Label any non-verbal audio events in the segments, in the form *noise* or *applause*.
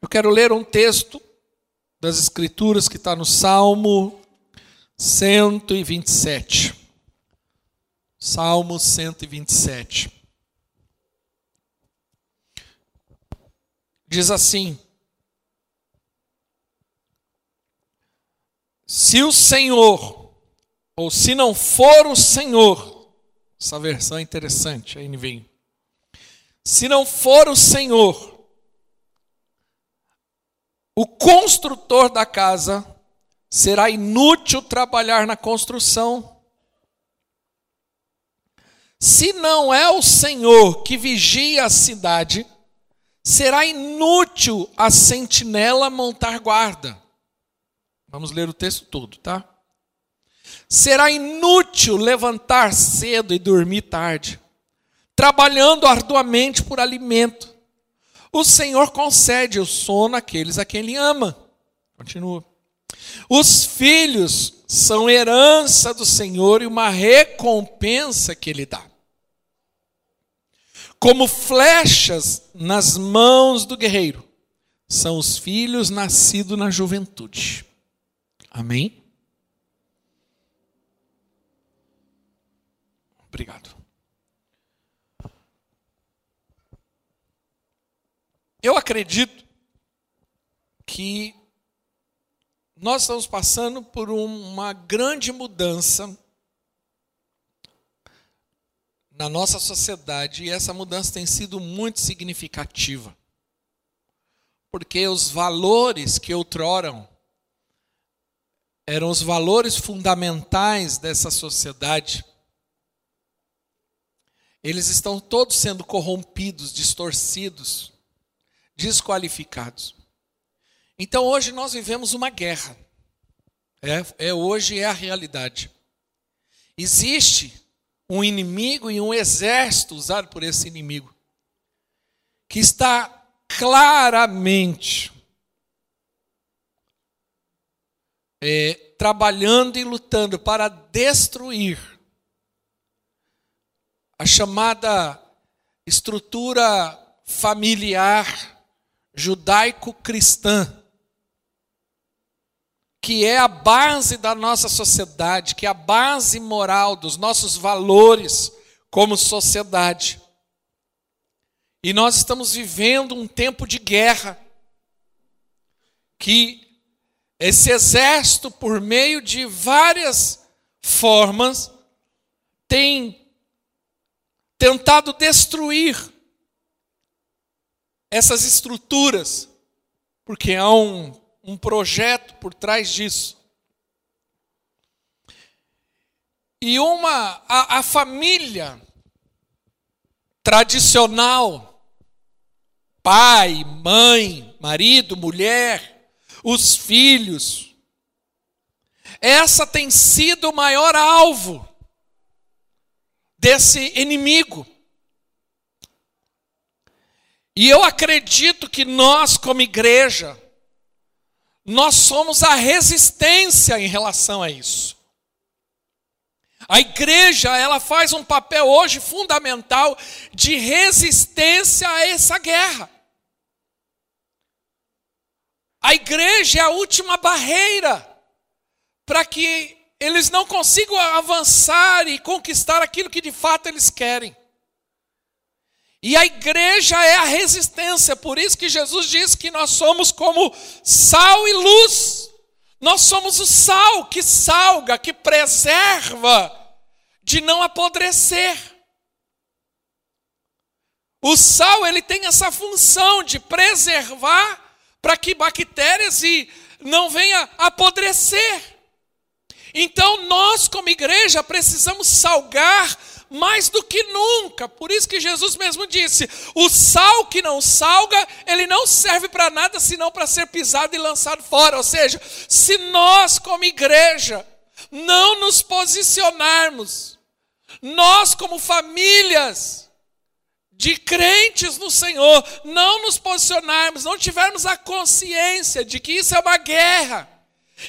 Eu quero ler um texto das Escrituras que está no Salmo 127. Salmo 127. Diz assim: Se o Senhor, ou se não for o Senhor, essa versão é interessante, aí vem. Se não for o Senhor, o construtor da casa, será inútil trabalhar na construção. Se não é o Senhor que vigia a cidade, será inútil a sentinela montar guarda. Vamos ler o texto todo, tá? Será inútil levantar cedo e dormir tarde, trabalhando arduamente por alimento. O Senhor concede o sono àqueles a quem Ele ama. Continua. Os filhos são herança do Senhor e uma recompensa que Ele dá. Como flechas nas mãos do guerreiro, são os filhos nascidos na juventude. Amém? Obrigado. Eu acredito que nós estamos passando por uma grande mudança na nossa sociedade e essa mudança tem sido muito significativa. Porque os valores que outrora eram os valores fundamentais dessa sociedade, eles estão todos sendo corrompidos, distorcidos, desqualificados. Então hoje nós vivemos uma guerra. É, é hoje é a realidade. Existe um inimigo e um exército usado por esse inimigo que está claramente é, trabalhando e lutando para destruir a chamada estrutura familiar judaico-cristã que é a base da nossa sociedade, que é a base moral dos nossos valores como sociedade. E nós estamos vivendo um tempo de guerra, que esse exército, por meio de várias formas, tem tentado destruir essas estruturas, porque há um um projeto por trás disso. E uma a, a família tradicional, pai, mãe, marido, mulher, os filhos, essa tem sido o maior alvo desse inimigo. E eu acredito que nós, como igreja, nós somos a resistência em relação a isso. A igreja, ela faz um papel hoje fundamental de resistência a essa guerra. A igreja é a última barreira para que eles não consigam avançar e conquistar aquilo que de fato eles querem. E a igreja é a resistência, por isso que Jesus diz que nós somos como sal e luz. Nós somos o sal que salga, que preserva de não apodrecer. O sal ele tem essa função de preservar para que bactérias e não venha apodrecer. Então nós como igreja precisamos salgar mais do que nunca. Por isso que Jesus mesmo disse: o sal que não salga, ele não serve para nada senão para ser pisado e lançado fora. Ou seja, se nós, como igreja, não nos posicionarmos, nós, como famílias, de crentes no Senhor, não nos posicionarmos, não tivermos a consciência de que isso é uma guerra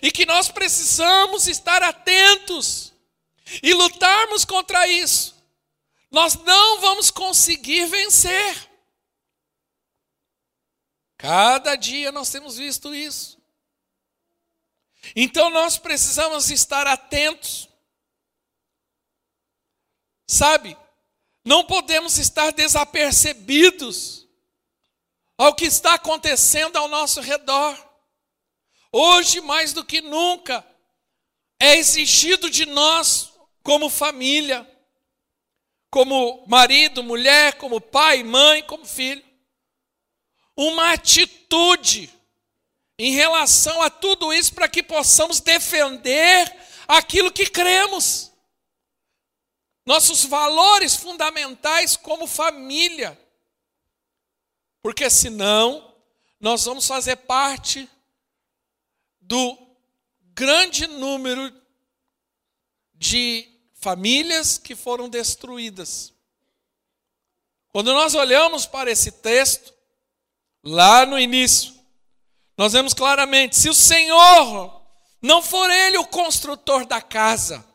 e que nós precisamos estar atentos e lutarmos contra isso, nós não vamos conseguir vencer. Cada dia nós temos visto isso. Então nós precisamos estar atentos. Sabe, não podemos estar desapercebidos ao que está acontecendo ao nosso redor. Hoje, mais do que nunca, é exigido de nós, como família, como marido, mulher, como pai, mãe, como filho, uma atitude em relação a tudo isso para que possamos defender aquilo que cremos. Nossos valores fundamentais como família. Porque senão nós vamos fazer parte do grande número de famílias que foram destruídas. Quando nós olhamos para esse texto, lá no início, nós vemos claramente: se o Senhor não for Ele o construtor da casa,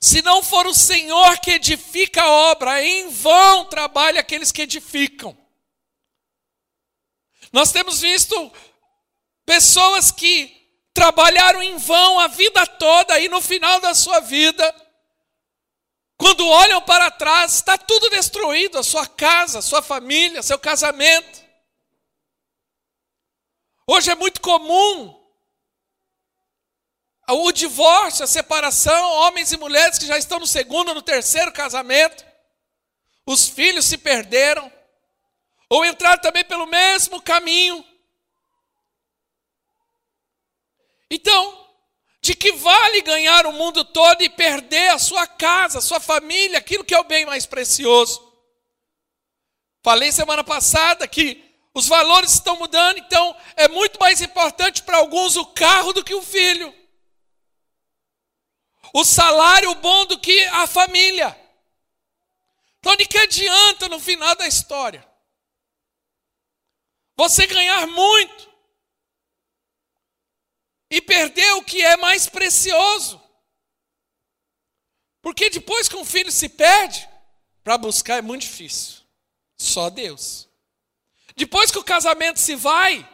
se não for o Senhor que edifica a obra, em vão trabalha aqueles que edificam. Nós temos visto pessoas que trabalharam em vão a vida toda e no final da sua vida, quando olham para trás, está tudo destruído: a sua casa, a sua família, seu casamento. Hoje é muito comum o divórcio, a separação, homens e mulheres que já estão no segundo, no terceiro casamento, os filhos se perderam, ou entraram também pelo mesmo caminho. Então, de que vale ganhar o mundo todo e perder a sua casa, a sua família, aquilo que é o bem mais precioso? Falei semana passada que os valores estão mudando, então é muito mais importante para alguns o carro do que o filho. O salário bom do que a família. Então, de que adianta no final da história? Você ganhar muito e perder o que é mais precioso. Porque depois que um filho se perde, para buscar é muito difícil. Só Deus. Depois que o casamento se vai,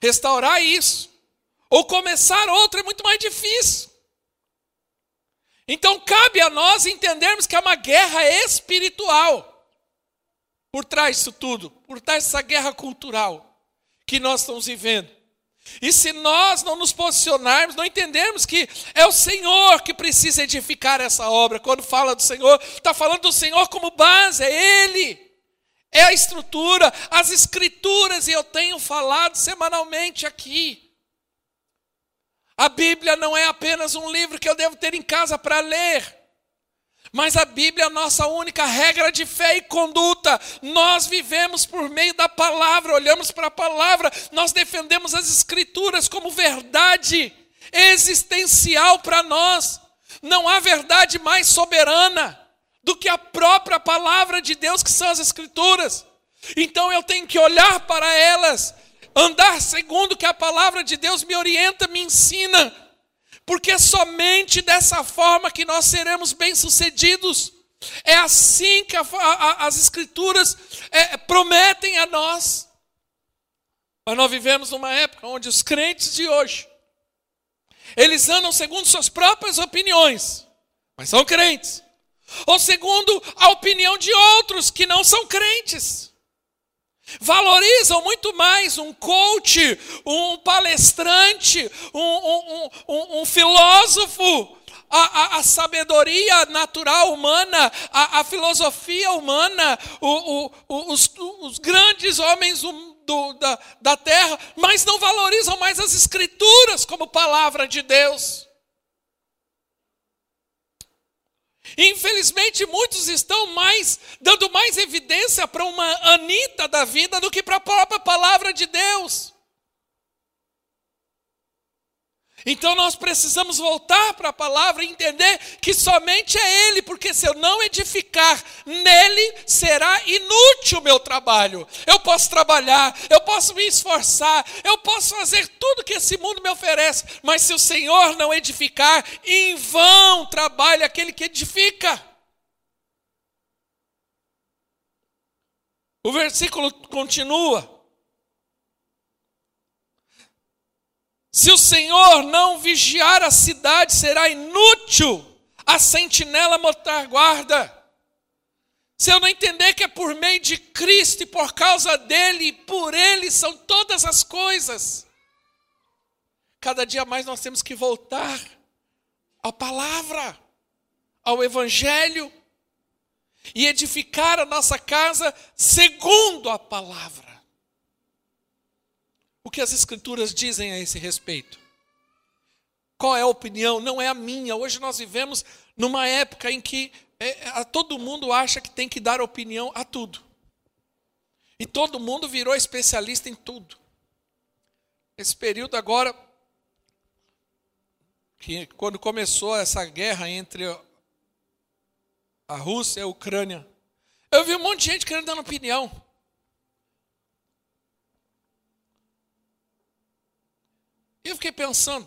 restaurar isso, ou começar outro é muito mais difícil. Então cabe a nós entendermos que é uma guerra espiritual por trás disso tudo, por trás dessa guerra cultural que nós estamos vivendo. E se nós não nos posicionarmos, não entendermos que é o Senhor que precisa edificar essa obra, quando fala do Senhor, está falando do Senhor como base, é Ele, é a estrutura, as Escrituras, e eu tenho falado semanalmente aqui. A Bíblia não é apenas um livro que eu devo ter em casa para ler. Mas a Bíblia é a nossa única regra de fé e conduta. Nós vivemos por meio da palavra, olhamos para a palavra, nós defendemos as Escrituras como verdade existencial para nós. Não há verdade mais soberana do que a própria palavra de Deus, que são as Escrituras. Então eu tenho que olhar para elas, andar segundo o que a palavra de Deus me orienta, me ensina porque somente dessa forma que nós seremos bem-sucedidos. É assim que a, a, as Escrituras é, prometem a nós. Mas nós vivemos numa época onde os crentes de hoje, eles andam segundo suas próprias opiniões, mas são crentes, ou segundo a opinião de outros que não são crentes. Valorizam muito mais um coach, um palestrante, um, um, um, um filósofo, a, a, a, sabedoria natural humana, a, a filosofia humana, o, o, os, os, grandes homens do, da, da terra, mas não valorizam mais as escrituras como palavra de Deus. Infelizmente, muitos estão mais dando mais evidência para uma Anitta da vida do que para a própria palavra de Deus. Então nós precisamos voltar para a palavra e entender que somente é Ele, porque se eu não edificar nele, será inútil o meu trabalho. Eu posso trabalhar, eu posso me esforçar, eu posso fazer tudo que esse mundo me oferece, mas se o Senhor não edificar, em vão trabalha aquele que edifica. O versículo continua. Se o Senhor não vigiar a cidade, será inútil a sentinela montar guarda. Se eu não entender que é por meio de Cristo e por causa dele e por ele são todas as coisas, cada dia mais nós temos que voltar à palavra, ao Evangelho e edificar a nossa casa segundo a palavra. O que as Escrituras dizem a esse respeito? Qual é a opinião? Não é a minha. Hoje nós vivemos numa época em que é, a, todo mundo acha que tem que dar opinião a tudo. E todo mundo virou especialista em tudo. Esse período agora, que quando começou essa guerra entre a Rússia e a Ucrânia, eu vi um monte de gente querendo dar opinião. E eu fiquei pensando,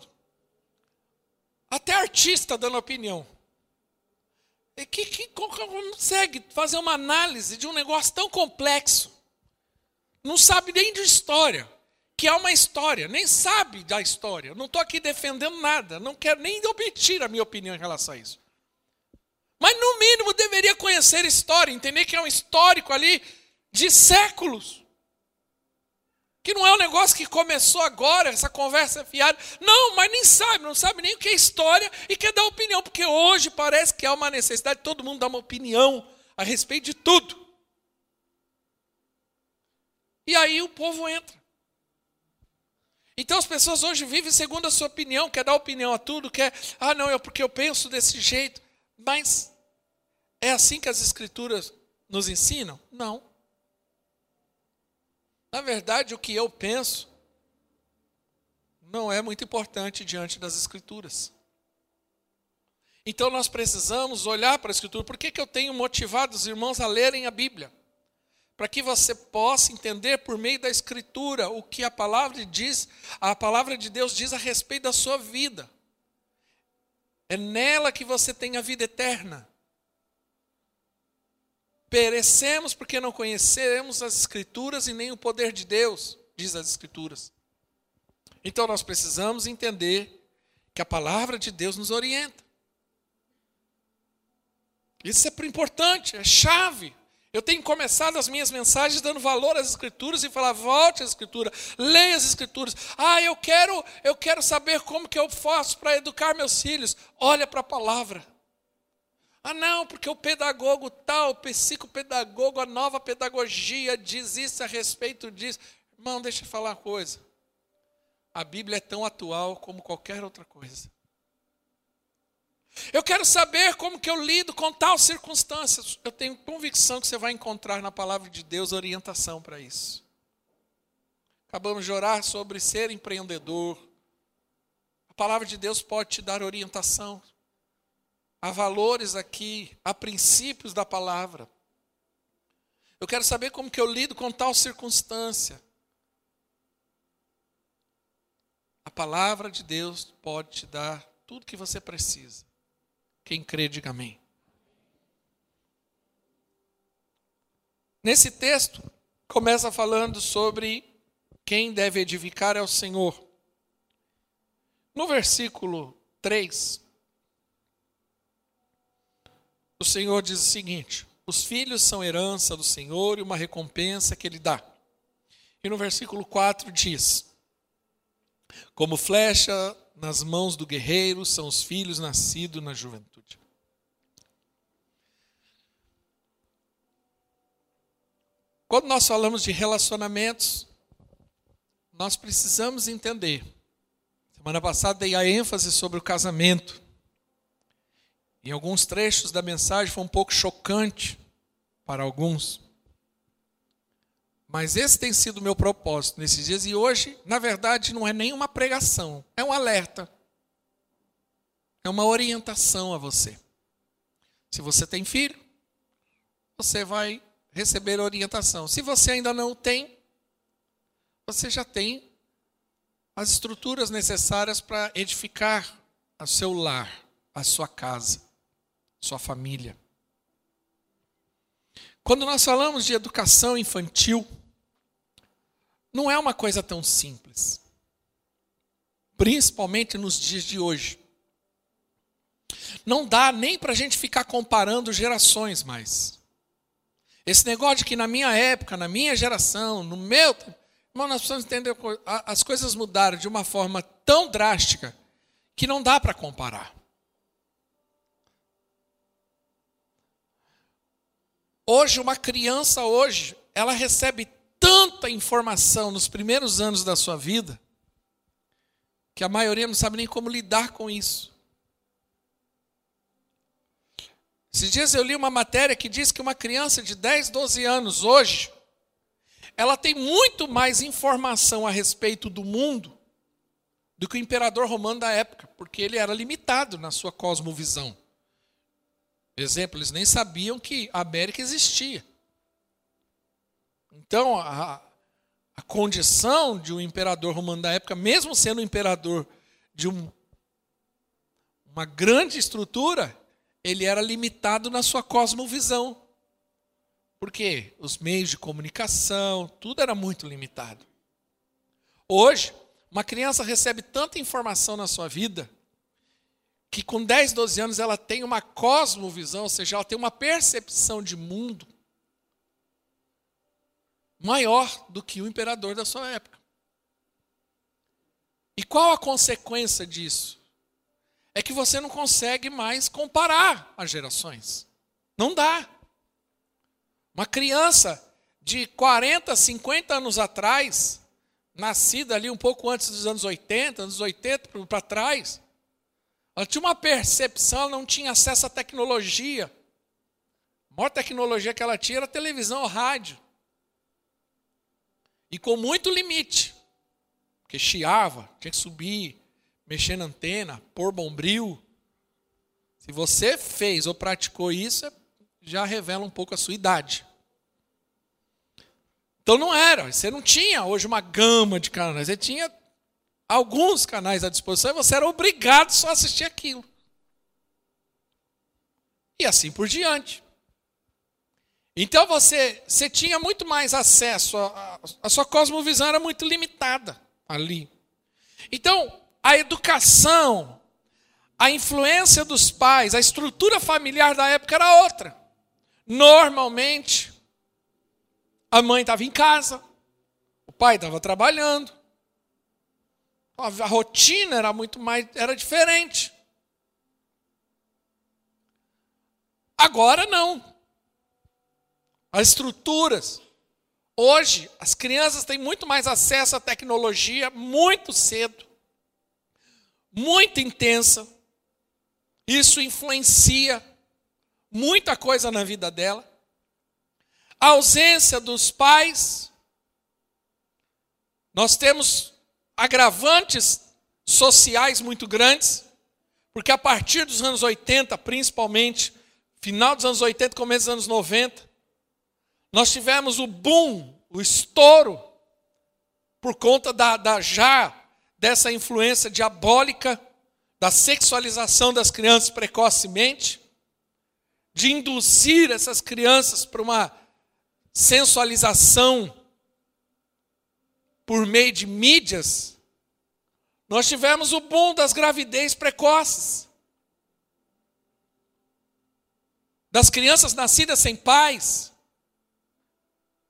até artista dando opinião. E que, que consegue fazer uma análise de um negócio tão complexo? Não sabe nem de história, que é uma história, nem sabe da história. Não estou aqui defendendo nada, não quero nem omitir a minha opinião em relação a isso. Mas no mínimo deveria conhecer história, entender que é um histórico ali de séculos. Que não é um negócio que começou agora, essa conversa fiada. Não, mas nem sabe, não sabe nem o que é história e quer dar opinião, porque hoje parece que há uma necessidade de todo mundo dar uma opinião a respeito de tudo. E aí o povo entra. Então as pessoas hoje vivem segundo a sua opinião, quer dar opinião a tudo, quer, ah, não, é porque eu penso desse jeito. Mas é assim que as escrituras nos ensinam? Não. Na verdade, o que eu penso não é muito importante diante das Escrituras. Então nós precisamos olhar para a Escritura. Por que, que eu tenho motivado os irmãos a lerem a Bíblia? Para que você possa entender por meio da Escritura o que a palavra diz, a palavra de Deus diz a respeito da sua vida. É nela que você tem a vida eterna. Perecemos porque não conhecemos as Escrituras e nem o poder de Deus, diz as Escrituras. Então nós precisamos entender que a palavra de Deus nos orienta. Isso é importante, é chave. Eu tenho começado as minhas mensagens dando valor às escrituras e falar: volte às escrituras, leia as escrituras. Ah, eu quero, eu quero saber como que eu faço para educar meus filhos. Olha para a palavra. Ah, não, porque o pedagogo tal, o psicopedagogo, a nova pedagogia diz isso a respeito disso. Irmão, deixa eu falar uma coisa. A Bíblia é tão atual como qualquer outra coisa. Eu quero saber como que eu lido com tal circunstância. Eu tenho convicção que você vai encontrar na palavra de Deus orientação para isso. Acabamos de orar sobre ser empreendedor. A palavra de Deus pode te dar orientação há valores aqui, há princípios da palavra. Eu quero saber como que eu lido com tal circunstância. A palavra de Deus pode te dar tudo que você precisa. Quem crê, diga amém. Nesse texto, começa falando sobre quem deve edificar é o Senhor. No versículo 3, o Senhor diz o seguinte: os filhos são herança do Senhor e uma recompensa que Ele dá. E no versículo 4 diz: Como flecha nas mãos do guerreiro são os filhos nascidos na juventude. Quando nós falamos de relacionamentos, nós precisamos entender. Semana passada dei a ênfase sobre o casamento. Em alguns trechos da mensagem foi um pouco chocante para alguns. Mas esse tem sido o meu propósito nesses dias e hoje, na verdade, não é nenhuma pregação, é um alerta. É uma orientação a você. Se você tem filho, você vai receber orientação. Se você ainda não tem, você já tem as estruturas necessárias para edificar o seu lar, a sua casa sua família. Quando nós falamos de educação infantil, não é uma coisa tão simples. Principalmente nos dias de hoje. Não dá nem para a gente ficar comparando gerações mais. Esse negócio de que na minha época, na minha geração, no meu. Irmão, nós precisamos entender. As coisas mudaram de uma forma tão drástica que não dá para comparar. Hoje, uma criança hoje, ela recebe tanta informação nos primeiros anos da sua vida, que a maioria não sabe nem como lidar com isso. Esses dias eu li uma matéria que diz que uma criança de 10, 12 anos hoje, ela tem muito mais informação a respeito do mundo do que o imperador romano da época, porque ele era limitado na sua cosmovisão. Exemplo, eles nem sabiam que a América existia. Então, a, a condição de um imperador romano da época, mesmo sendo um imperador de um, uma grande estrutura, ele era limitado na sua cosmovisão. Porque os meios de comunicação, tudo era muito limitado. Hoje, uma criança recebe tanta informação na sua vida que com 10, 12 anos ela tem uma cosmovisão, ou seja, ela tem uma percepção de mundo maior do que o imperador da sua época. E qual a consequência disso? É que você não consegue mais comparar as gerações. Não dá. Uma criança de 40, 50 anos atrás, nascida ali um pouco antes dos anos 80, anos 80 para trás, ela tinha uma percepção, ela não tinha acesso à tecnologia. A maior tecnologia que ela tinha era televisão rádio. E com muito limite. Porque chiava, tinha que subir, mexer na antena, pôr bombril. Se você fez ou praticou isso, já revela um pouco a sua idade. Então não era, você não tinha hoje uma gama de canais, você tinha alguns canais à disposição e você era obrigado só a assistir aquilo. E assim por diante. Então você, você tinha muito mais acesso, a, a, a sua cosmovisão era muito limitada ali. Então, a educação, a influência dos pais, a estrutura familiar da época era outra. Normalmente, a mãe estava em casa, o pai estava trabalhando, a rotina era muito mais, era diferente. Agora não. As estruturas. Hoje, as crianças têm muito mais acesso à tecnologia muito cedo, muito intensa. Isso influencia muita coisa na vida dela. A ausência dos pais. Nós temos agravantes sociais muito grandes, porque a partir dos anos 80, principalmente, final dos anos 80, começo dos anos 90, nós tivemos o boom, o estouro, por conta da, da já dessa influência diabólica da sexualização das crianças precocemente, de induzir essas crianças para uma sensualização por meio de mídias, nós tivemos o boom das gravidez precoces. Das crianças nascidas sem pais,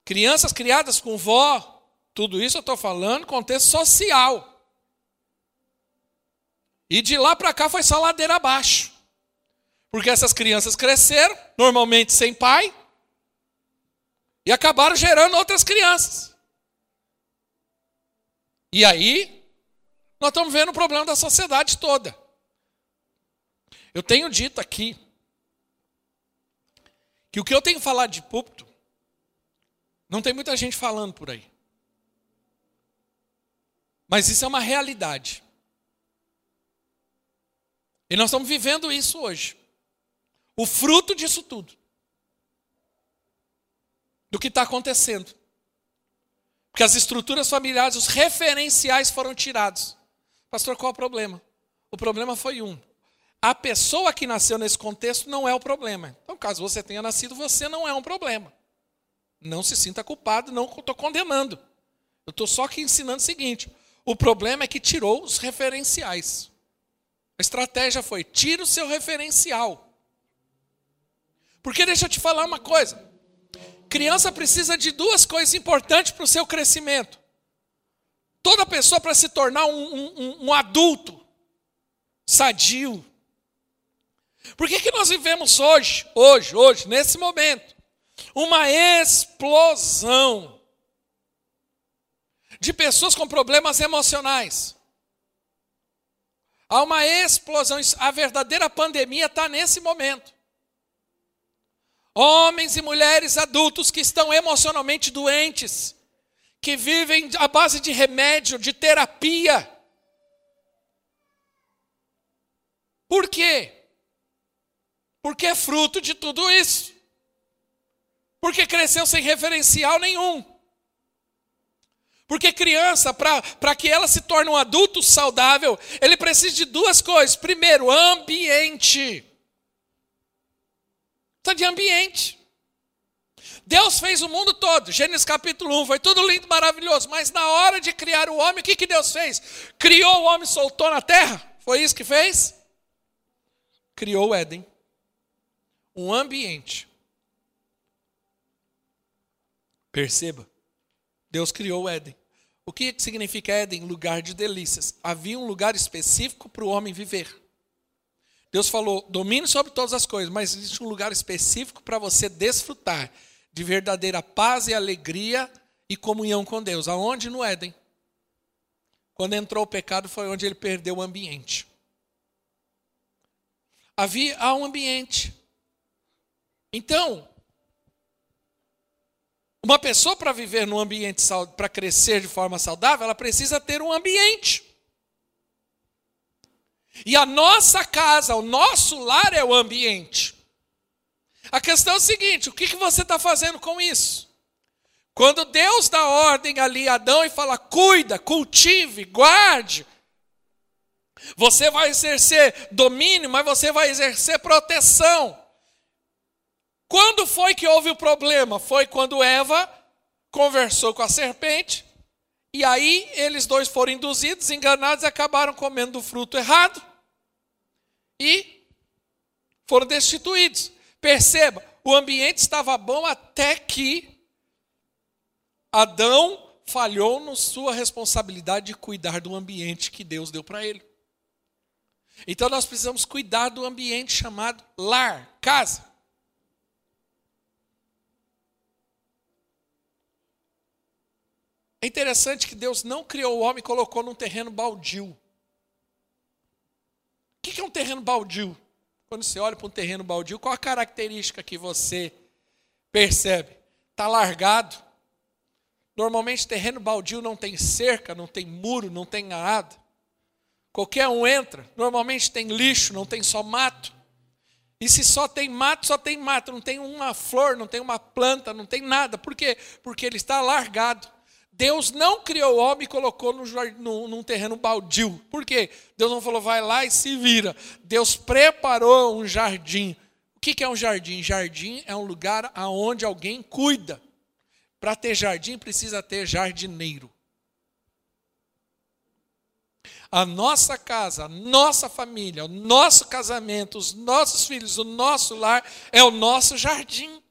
crianças criadas com vó, tudo isso eu estou falando contexto social. E de lá para cá foi só ladeira abaixo. Porque essas crianças cresceram, normalmente sem pai, e acabaram gerando outras crianças. E aí, nós estamos vendo o problema da sociedade toda. Eu tenho dito aqui que o que eu tenho falado de púlpito, não tem muita gente falando por aí. Mas isso é uma realidade. E nós estamos vivendo isso hoje. O fruto disso tudo. Do que está acontecendo. Porque as estruturas familiares, os referenciais foram tirados. Pastor, qual é o problema? O problema foi um. A pessoa que nasceu nesse contexto não é o problema. Então, caso você tenha nascido, você não é um problema. Não se sinta culpado, não estou condenando. Eu estou só aqui ensinando o seguinte: o problema é que tirou os referenciais. A estratégia foi: tira o seu referencial. Porque deixa eu te falar uma coisa: criança precisa de duas coisas importantes para o seu crescimento. Toda pessoa para se tornar um, um, um adulto sadio. Por que, que nós vivemos hoje, hoje, hoje, nesse momento, uma explosão de pessoas com problemas emocionais? Há uma explosão, a verdadeira pandemia está nesse momento. Homens e mulheres adultos que estão emocionalmente doentes, que vivem à base de remédio, de terapia. Por quê? Porque é fruto de tudo isso. Porque cresceu sem referencial nenhum. Porque criança, para que ela se torne um adulto saudável, ele precisa de duas coisas. Primeiro, ambiente. Precisa de ambiente. Deus fez o mundo todo, Gênesis capítulo 1, foi tudo lindo, maravilhoso, mas na hora de criar o homem, o que, que Deus fez? Criou o homem, soltou na terra? Foi isso que fez? Criou o Éden. Um ambiente. Perceba, Deus criou o Éden. O que significa Éden? Lugar de delícias. Havia um lugar específico para o homem viver. Deus falou: domine sobre todas as coisas, mas existe um lugar específico para você desfrutar de verdadeira paz e alegria e comunhão com Deus. Aonde? No Éden. Quando entrou o pecado, foi onde ele perdeu o ambiente. Havia há um ambiente. Então, uma pessoa para viver num ambiente para crescer de forma saudável, ela precisa ter um ambiente. E a nossa casa, o nosso lar é o ambiente. A questão é o seguinte: o que, você está fazendo com isso? Quando Deus dá ordem ali a Adão e fala, cuida, cultive, guarde, você vai exercer domínio, mas você vai exercer proteção. Quando foi que houve o problema? Foi quando Eva conversou com a serpente, e aí eles dois foram induzidos, enganados e acabaram comendo do fruto errado e foram destituídos. Perceba, o ambiente estava bom até que Adão falhou na sua responsabilidade de cuidar do ambiente que Deus deu para ele. Então nós precisamos cuidar do ambiente chamado lar, casa. É interessante que Deus não criou o homem e colocou num terreno baldio. O que é um terreno baldio? Quando você olha para um terreno baldio, qual a característica que você percebe? Está largado. Normalmente, terreno baldio não tem cerca, não tem muro, não tem nada. Qualquer um entra. Normalmente tem lixo, não tem só mato. E se só tem mato, só tem mato, não tem uma flor, não tem uma planta, não tem nada. Por quê? Porque ele está largado. Deus não criou o homem e colocou no, num terreno baldio. Por quê? Deus não falou, vai lá e se vira. Deus preparou um jardim. O que é um jardim? Jardim é um lugar aonde alguém cuida. Para ter jardim, precisa ter jardineiro. A nossa casa, a nossa família, o nosso casamento, os nossos filhos, o nosso lar é o nosso jardim.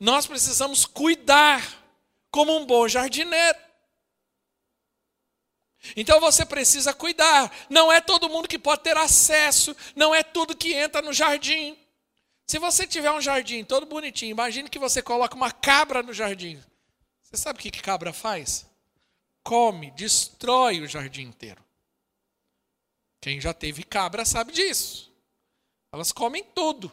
Nós precisamos cuidar como um bom jardineiro. Então você precisa cuidar. Não é todo mundo que pode ter acesso, não é tudo que entra no jardim. Se você tiver um jardim todo bonitinho, imagine que você coloca uma cabra no jardim. Você sabe o que cabra faz? Come, destrói o jardim inteiro. Quem já teve cabra sabe disso. Elas comem tudo.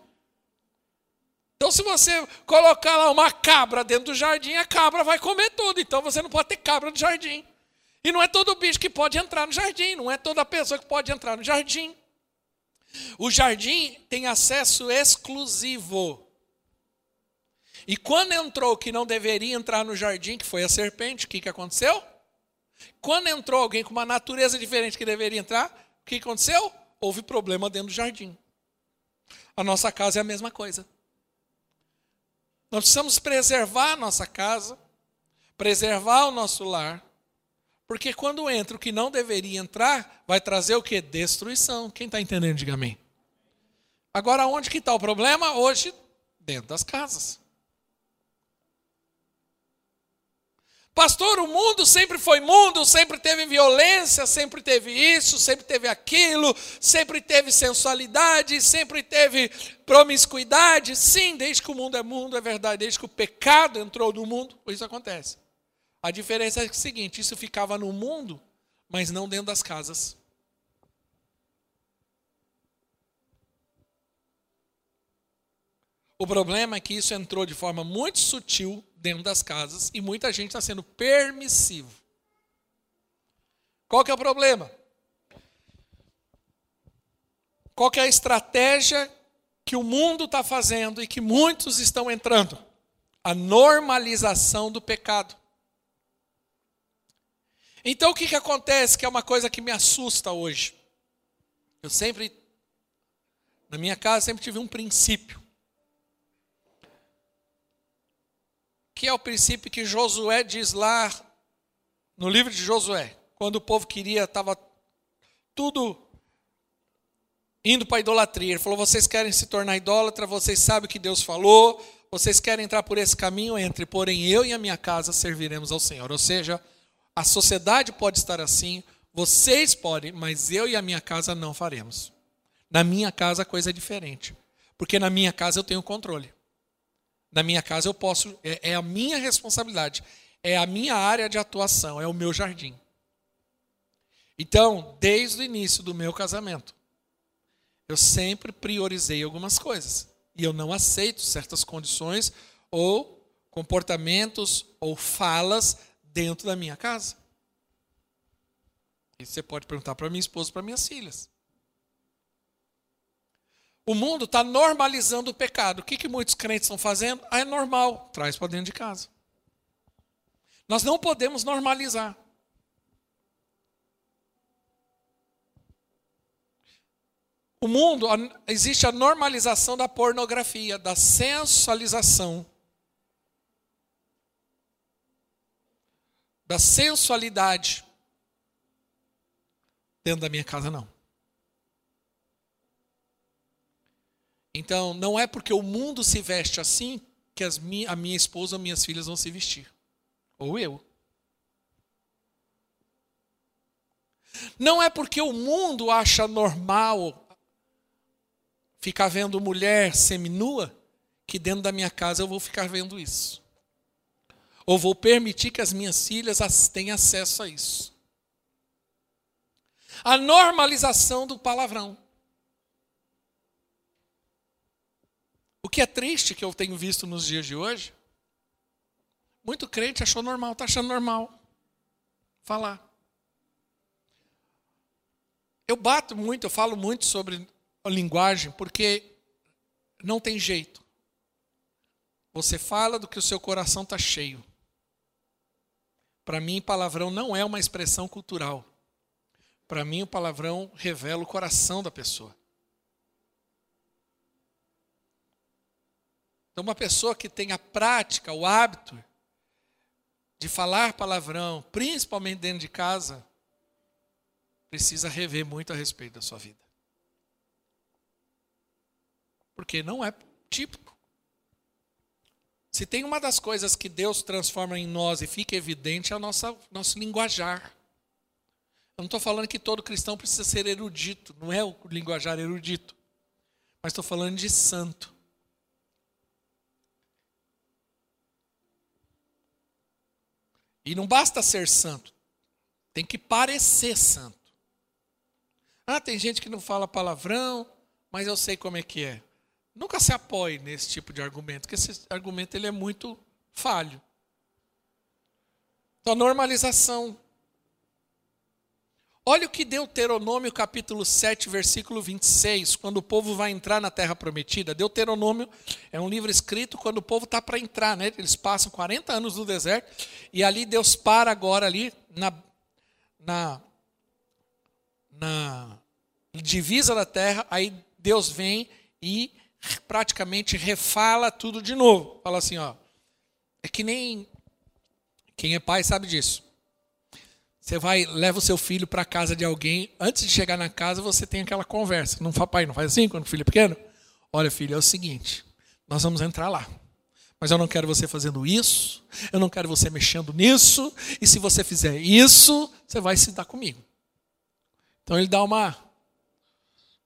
Então, se você colocar lá uma cabra dentro do jardim, a cabra vai comer tudo. Então, você não pode ter cabra no jardim. E não é todo bicho que pode entrar no jardim, não é toda pessoa que pode entrar no jardim. O jardim tem acesso exclusivo. E quando entrou que não deveria entrar no jardim, que foi a serpente, o que, que aconteceu? Quando entrou alguém com uma natureza diferente que deveria entrar, o que aconteceu? Houve problema dentro do jardim. A nossa casa é a mesma coisa. Nós precisamos preservar a nossa casa, preservar o nosso lar, porque quando entra o que não deveria entrar, vai trazer o que? Destruição. Quem está entendendo, diga amém. Agora, onde que está o problema? Hoje, dentro das casas. Pastor, o mundo sempre foi mundo, sempre teve violência, sempre teve isso, sempre teve aquilo, sempre teve sensualidade, sempre teve promiscuidade. Sim, desde que o mundo é mundo, é verdade, desde que o pecado entrou no mundo, isso acontece. A diferença é o seguinte: isso ficava no mundo, mas não dentro das casas. O problema é que isso entrou de forma muito sutil dentro das casas e muita gente está sendo permissivo. Qual que é o problema? Qual que é a estratégia que o mundo está fazendo e que muitos estão entrando? A normalização do pecado. Então o que, que acontece? Que é uma coisa que me assusta hoje. Eu sempre, na minha casa, sempre tive um princípio. Que é o princípio que Josué diz lá no livro de Josué, quando o povo queria, estava tudo indo para a idolatria. Ele falou: vocês querem se tornar idólatra, vocês sabem o que Deus falou, vocês querem entrar por esse caminho, entre, porém eu e a minha casa serviremos ao Senhor. Ou seja, a sociedade pode estar assim, vocês podem, mas eu e a minha casa não faremos. Na minha casa a coisa é diferente, porque na minha casa eu tenho controle. Na minha casa eu posso, é, é a minha responsabilidade, é a minha área de atuação, é o meu jardim. Então, desde o início do meu casamento, eu sempre priorizei algumas coisas. E eu não aceito certas condições ou comportamentos ou falas dentro da minha casa. E você pode perguntar para minha esposa, para minhas filhas. O mundo está normalizando o pecado. O que, que muitos crentes estão fazendo? Ah, é normal, traz para dentro de casa. Nós não podemos normalizar. O mundo, existe a normalização da pornografia, da sensualização, da sensualidade. Dentro da minha casa, não. Então, não é porque o mundo se veste assim que as mi a minha esposa ou minhas filhas vão se vestir. Ou eu. Não é porque o mundo acha normal ficar vendo mulher seminua que dentro da minha casa eu vou ficar vendo isso. Ou vou permitir que as minhas filhas tenham acesso a isso. A normalização do palavrão. O que é triste que eu tenho visto nos dias de hoje, muito crente achou normal, está achando normal falar. Eu bato muito, eu falo muito sobre a linguagem, porque não tem jeito. Você fala do que o seu coração está cheio. Para mim, palavrão não é uma expressão cultural. Para mim, o palavrão revela o coração da pessoa. Então, uma pessoa que tem a prática, o hábito de falar palavrão, principalmente dentro de casa, precisa rever muito a respeito da sua vida. Porque não é típico. Se tem uma das coisas que Deus transforma em nós e fica evidente é o nosso, nosso linguajar. Eu não estou falando que todo cristão precisa ser erudito, não é o linguajar erudito. Mas estou falando de santo. E não basta ser santo, tem que parecer santo. Ah, tem gente que não fala palavrão, mas eu sei como é que é. Nunca se apoie nesse tipo de argumento, porque esse argumento ele é muito falho. Então, normalização. Olha o que Deuteronômio capítulo 7, versículo 26, quando o povo vai entrar na terra prometida. Deuteronômio é um livro escrito quando o povo está para entrar, né? Eles passam 40 anos no deserto e ali Deus para agora ali na, na, na divisa da terra, aí Deus vem e praticamente refala tudo de novo. Fala assim, ó. É que nem quem é pai sabe disso. Você vai, leva o seu filho para a casa de alguém, antes de chegar na casa, você tem aquela conversa. Não faz pai, não faz assim quando o filho é pequeno? Olha, filho, é o seguinte, nós vamos entrar lá. Mas eu não quero você fazendo isso, eu não quero você mexendo nisso, e se você fizer isso, você vai se dar comigo. Então ele dá uma,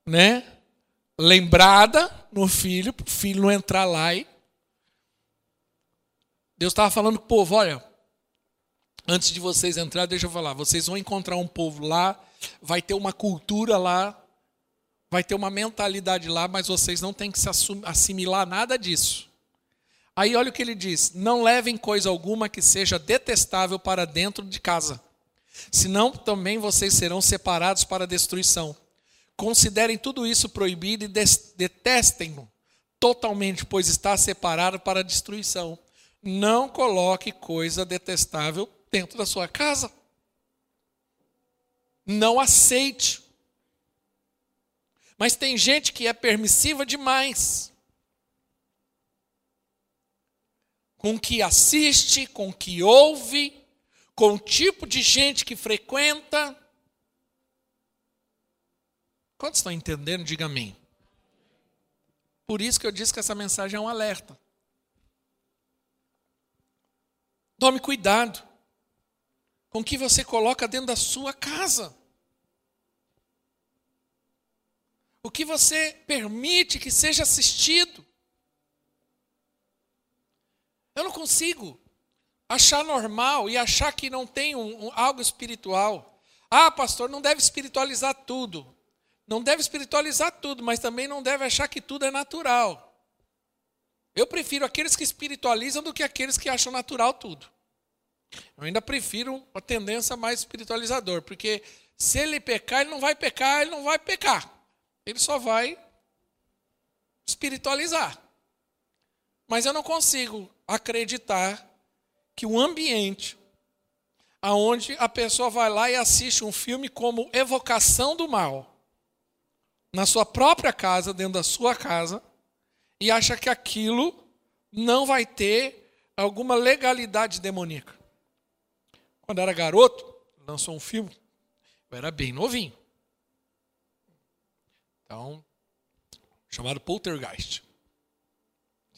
né, lembrada no filho, para o filho não entrar lá e. Deus estava falando com o povo: olha, antes de vocês entrar, deixa eu falar, vocês vão encontrar um povo lá, vai ter uma cultura lá, vai ter uma mentalidade lá, mas vocês não têm que se assimilar nada disso. Aí olha o que ele diz: não levem coisa alguma que seja detestável para dentro de casa, senão também vocês serão separados para destruição. Considerem tudo isso proibido e detestem-no totalmente, pois está separado para destruição. Não coloque coisa detestável dentro da sua casa. Não aceite. Mas tem gente que é permissiva demais. Com que assiste, com que ouve, com o tipo de gente que frequenta. Quantos estão entendendo? Diga amém. Por isso que eu disse que essa mensagem é um alerta. Tome cuidado com o que você coloca dentro da sua casa. O que você permite que seja assistido. Eu não consigo achar normal e achar que não tem um, um, algo espiritual. Ah, pastor, não deve espiritualizar tudo. Não deve espiritualizar tudo, mas também não deve achar que tudo é natural. Eu prefiro aqueles que espiritualizam do que aqueles que acham natural tudo. Eu ainda prefiro a tendência mais espiritualizador, porque se ele pecar, ele não vai pecar, ele não vai pecar. Ele só vai espiritualizar. Mas eu não consigo acreditar que o ambiente aonde a pessoa vai lá e assiste um filme como evocação do mal na sua própria casa, dentro da sua casa, e acha que aquilo não vai ter alguma legalidade demoníaca. Quando era garoto, lançou um filme, eu era bem novinho. Então, chamado Poltergeist.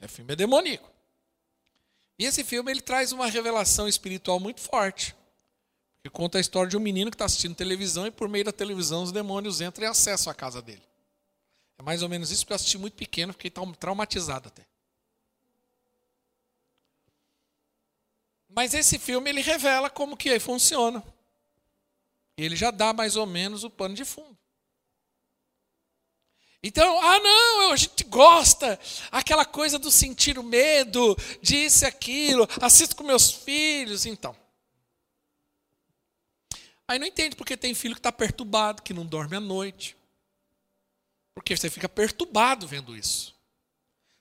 Esse filme é demoníaco. E esse filme ele traz uma revelação espiritual muito forte. Que conta a história de um menino que está assistindo televisão e por meio da televisão os demônios entram e acessam a casa dele. É mais ou menos isso que eu assisti muito pequeno, fiquei traumatizado até. Mas esse filme ele revela como que funciona. Ele já dá mais ou menos o pano de fundo. Então, ah não, a gente gosta, aquela coisa do sentir o medo, disse aquilo, assisto com meus filhos, então. Aí não entende porque tem filho que está perturbado, que não dorme à noite. Porque você fica perturbado vendo isso.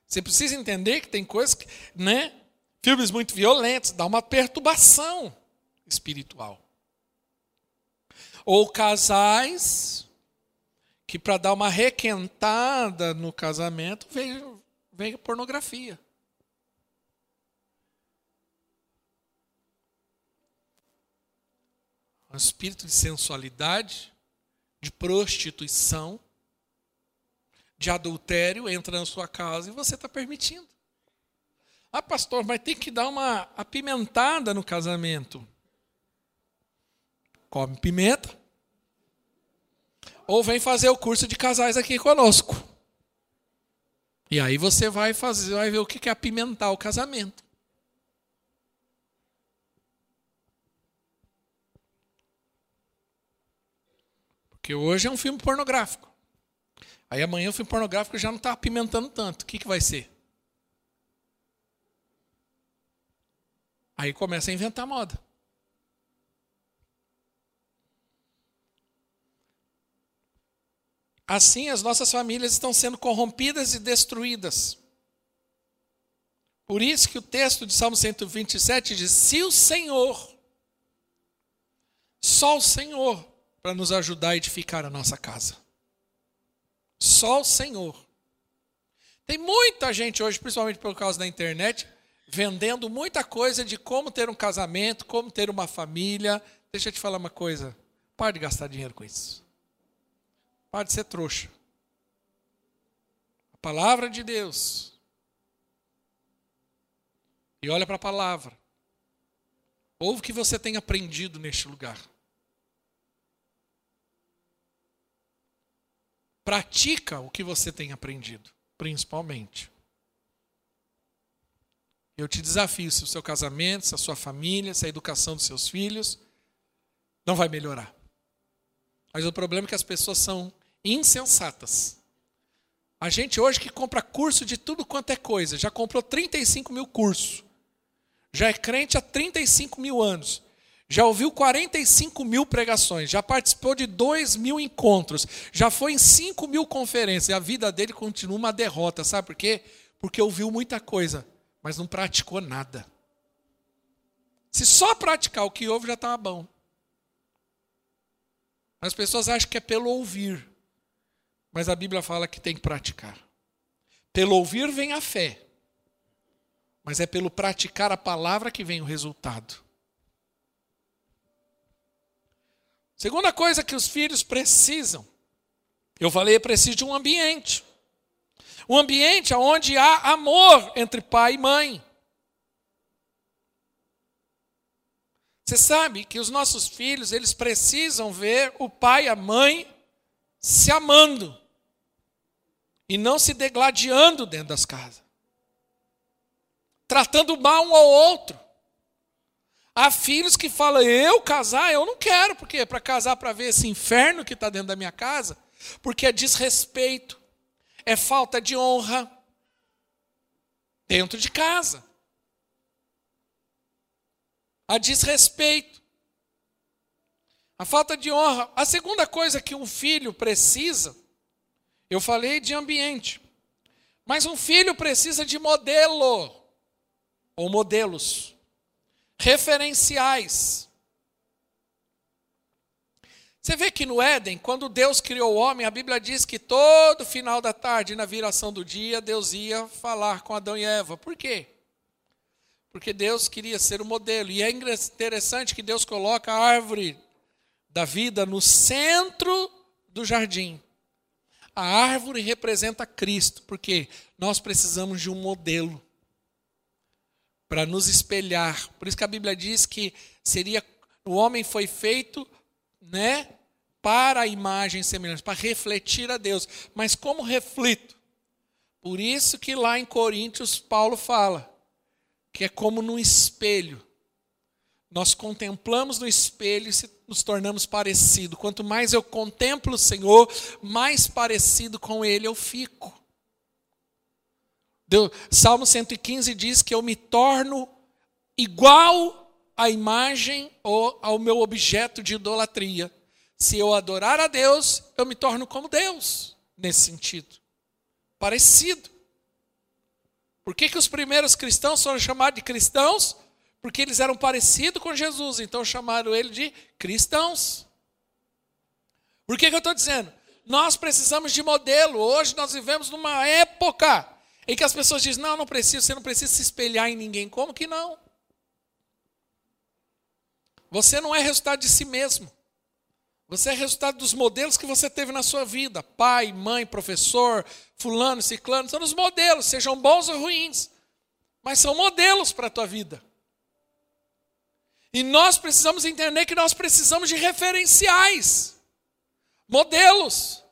Você precisa entender que tem coisas que, né? Filmes muito violentos, dá uma perturbação espiritual. Ou casais que para dar uma requentada no casamento vem a pornografia. Um espírito de sensualidade, de prostituição, de adultério entra na sua casa e você está permitindo. Ah, pastor, mas tem que dar uma apimentada no casamento. Come pimenta. Ou vem fazer o curso de casais aqui conosco. E aí você vai fazer, vai ver o que é apimentar o casamento. Porque hoje é um filme pornográfico. Aí amanhã o filme pornográfico já não está apimentando tanto. O que, que vai ser? Aí começa a inventar moda. Assim, as nossas famílias estão sendo corrompidas e destruídas. Por isso que o texto de Salmo 127 diz: Se o Senhor, só o Senhor, para nos ajudar a edificar a nossa casa. Só o Senhor. Tem muita gente hoje, principalmente por causa da internet, vendendo muita coisa de como ter um casamento, como ter uma família. Deixa eu te falar uma coisa. Pare de gastar dinheiro com isso. Pare de ser trouxa. A palavra de Deus. E olha para a palavra. Ouve o que você tem aprendido neste lugar. Pratica o que você tem aprendido, principalmente. Eu te desafio, se o seu casamento, se a sua família, se a educação dos seus filhos não vai melhorar. Mas o problema é que as pessoas são insensatas. A gente hoje que compra curso de tudo quanto é coisa, já comprou 35 mil cursos, já é crente há 35 mil anos, já ouviu 45 mil pregações, já participou de 2 mil encontros, já foi em 5 mil conferências, e a vida dele continua uma derrota, sabe por quê? Porque ouviu muita coisa, mas não praticou nada. Se só praticar o que ouve já está bom. As pessoas acham que é pelo ouvir, mas a Bíblia fala que tem que praticar. Pelo ouvir vem a fé, mas é pelo praticar a palavra que vem o resultado. Segunda coisa que os filhos precisam, eu falei, é preciso de um ambiente. Um ambiente onde há amor entre pai e mãe. Você sabe que os nossos filhos, eles precisam ver o pai e a mãe se amando e não se degladiando dentro das casas, tratando mal um ao outro. Há filhos que falam, eu casar, eu não quero, porque para casar para ver esse inferno que está dentro da minha casa, porque é desrespeito, é falta de honra dentro de casa. Há desrespeito. A falta de honra. A segunda coisa que um filho precisa, eu falei de ambiente. Mas um filho precisa de modelo ou modelos referenciais. Você vê que no Éden, quando Deus criou o homem, a Bíblia diz que todo final da tarde, na viração do dia, Deus ia falar com Adão e Eva. Por quê? Porque Deus queria ser o modelo. E é interessante que Deus coloca a árvore da vida no centro do jardim. A árvore representa Cristo, porque nós precisamos de um modelo para nos espelhar. Por isso que a Bíblia diz que seria o homem foi feito, né, para a imagem semelhante, para refletir a Deus. Mas como reflito? Por isso que lá em Coríntios Paulo fala que é como num espelho. Nós contemplamos no espelho e nos tornamos parecidos. Quanto mais eu contemplo o Senhor, mais parecido com Ele eu fico. Deus, Salmo 115 diz que eu me torno igual à imagem ou ao meu objeto de idolatria. Se eu adorar a Deus, eu me torno como Deus, nesse sentido. Parecido. Por que, que os primeiros cristãos foram chamados de cristãos? Porque eles eram parecidos com Jesus, então chamaram ele de cristãos. Por que, que eu estou dizendo? Nós precisamos de modelo. Hoje nós vivemos numa época em que as pessoas dizem: não, não precisa, você não precisa se espelhar em ninguém. Como que não? Você não é resultado de si mesmo. Você é resultado dos modelos que você teve na sua vida. Pai, mãe, professor, fulano, ciclano, são os modelos, sejam bons ou ruins. Mas são modelos para a tua vida. E nós precisamos entender que nós precisamos de referenciais, modelos,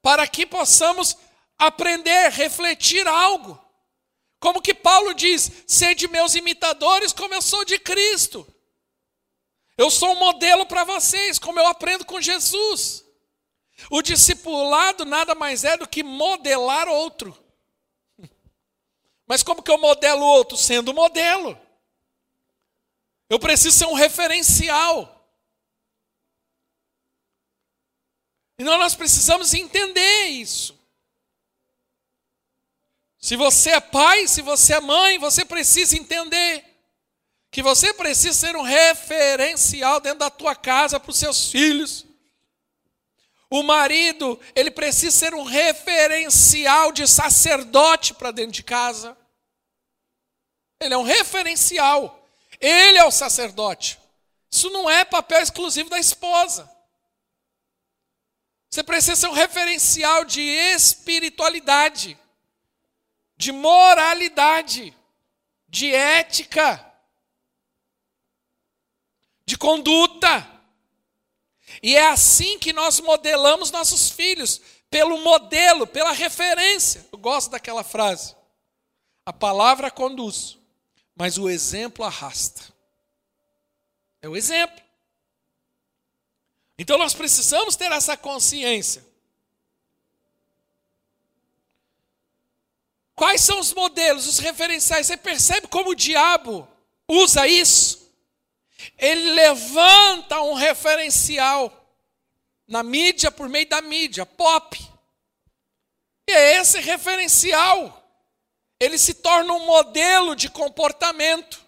para que possamos aprender, refletir algo. Como que Paulo diz: sede meus imitadores, como eu sou de Cristo. Eu sou um modelo para vocês, como eu aprendo com Jesus. O discipulado nada mais é do que modelar outro. Mas como que eu modelo outro? Sendo modelo. Eu preciso ser um referencial. Então nós precisamos entender isso. Se você é pai, se você é mãe, você precisa entender que você precisa ser um referencial dentro da tua casa para os seus filhos. O marido, ele precisa ser um referencial de sacerdote para dentro de casa. Ele é um referencial. Ele é o sacerdote. Isso não é papel exclusivo da esposa. Você precisa ser um referencial de espiritualidade, de moralidade, de ética, de conduta. E é assim que nós modelamos nossos filhos, pelo modelo, pela referência. Eu gosto daquela frase. A palavra conduz, mas o exemplo arrasta. É o exemplo. Então nós precisamos ter essa consciência. Quais são os modelos, os referenciais? Você percebe como o diabo usa isso? Ele levanta um referencial na mídia por meio da mídia, pop. E é esse referencial. Ele se torna um modelo de comportamento.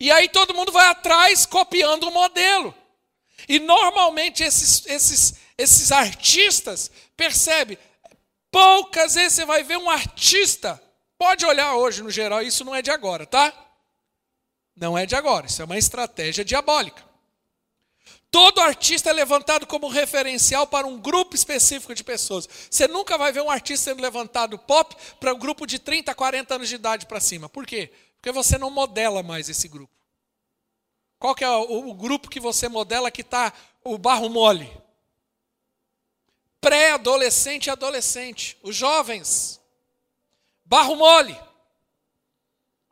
E aí todo mundo vai atrás copiando o modelo. E normalmente esses, esses, esses artistas, percebe, poucas vezes você vai ver um artista, pode olhar hoje no geral, isso não é de agora, tá? Não é de agora, isso é uma estratégia diabólica. Todo artista é levantado como referencial para um grupo específico de pessoas. Você nunca vai ver um artista sendo levantado pop para um grupo de 30, 40 anos de idade para cima. Por quê? Porque você não modela mais esse grupo. Qual que é o, o grupo que você modela que está o barro mole? Pré-adolescente e adolescente. Os jovens. Barro mole.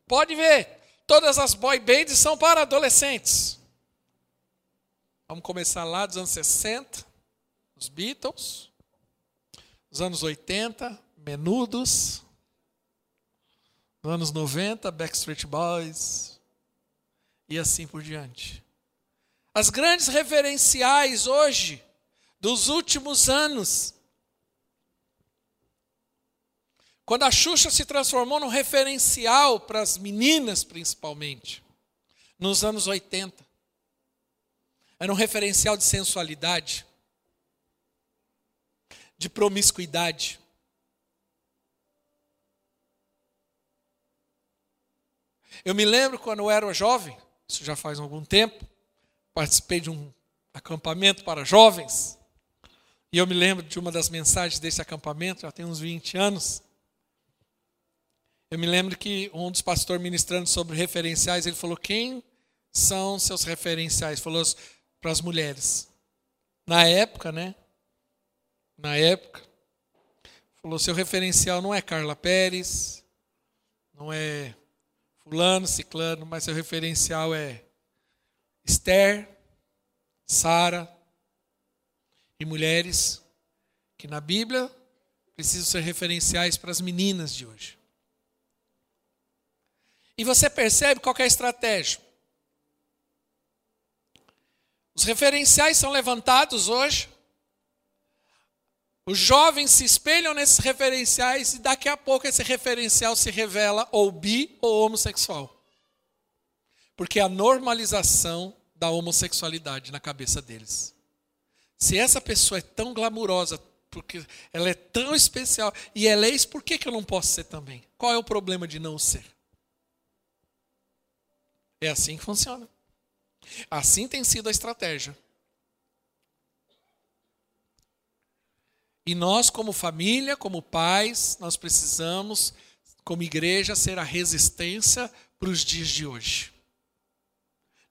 Pode ver. Todas as boy bands são para adolescentes. Vamos começar lá dos anos 60, os Beatles, os anos 80, Menudos, nos anos 90, Backstreet Boys, e assim por diante. As grandes referenciais hoje, dos últimos anos, quando a Xuxa se transformou num referencial para as meninas, principalmente, nos anos 80, era um referencial de sensualidade, de promiscuidade. Eu me lembro quando eu era jovem, isso já faz algum tempo. Participei de um acampamento para jovens. E eu me lembro de uma das mensagens desse acampamento, já tem uns 20 anos. Eu me lembro que um dos pastores ministrando sobre referenciais, ele falou: quem são seus referenciais? Falou para as mulheres. Na época, né? Na época, falou: seu referencial não é Carla Pérez, não é fulano, ciclano, mas seu referencial é Esther, Sara e mulheres que na Bíblia precisam ser referenciais para as meninas de hoje. E você percebe qual é a estratégia? Os referenciais são levantados hoje os jovens se espelham nesses referenciais e daqui a pouco esse referencial se revela ou bi ou homossexual. Porque é a normalização da homossexualidade na cabeça deles. Se essa pessoa é tão glamurosa, porque ela é tão especial e ela é isso, por que, que eu não posso ser também? Qual é o problema de não ser? É assim que funciona. Assim tem sido a estratégia. E nós, como família, como pais, nós precisamos, como igreja, ser a resistência para os dias de hoje.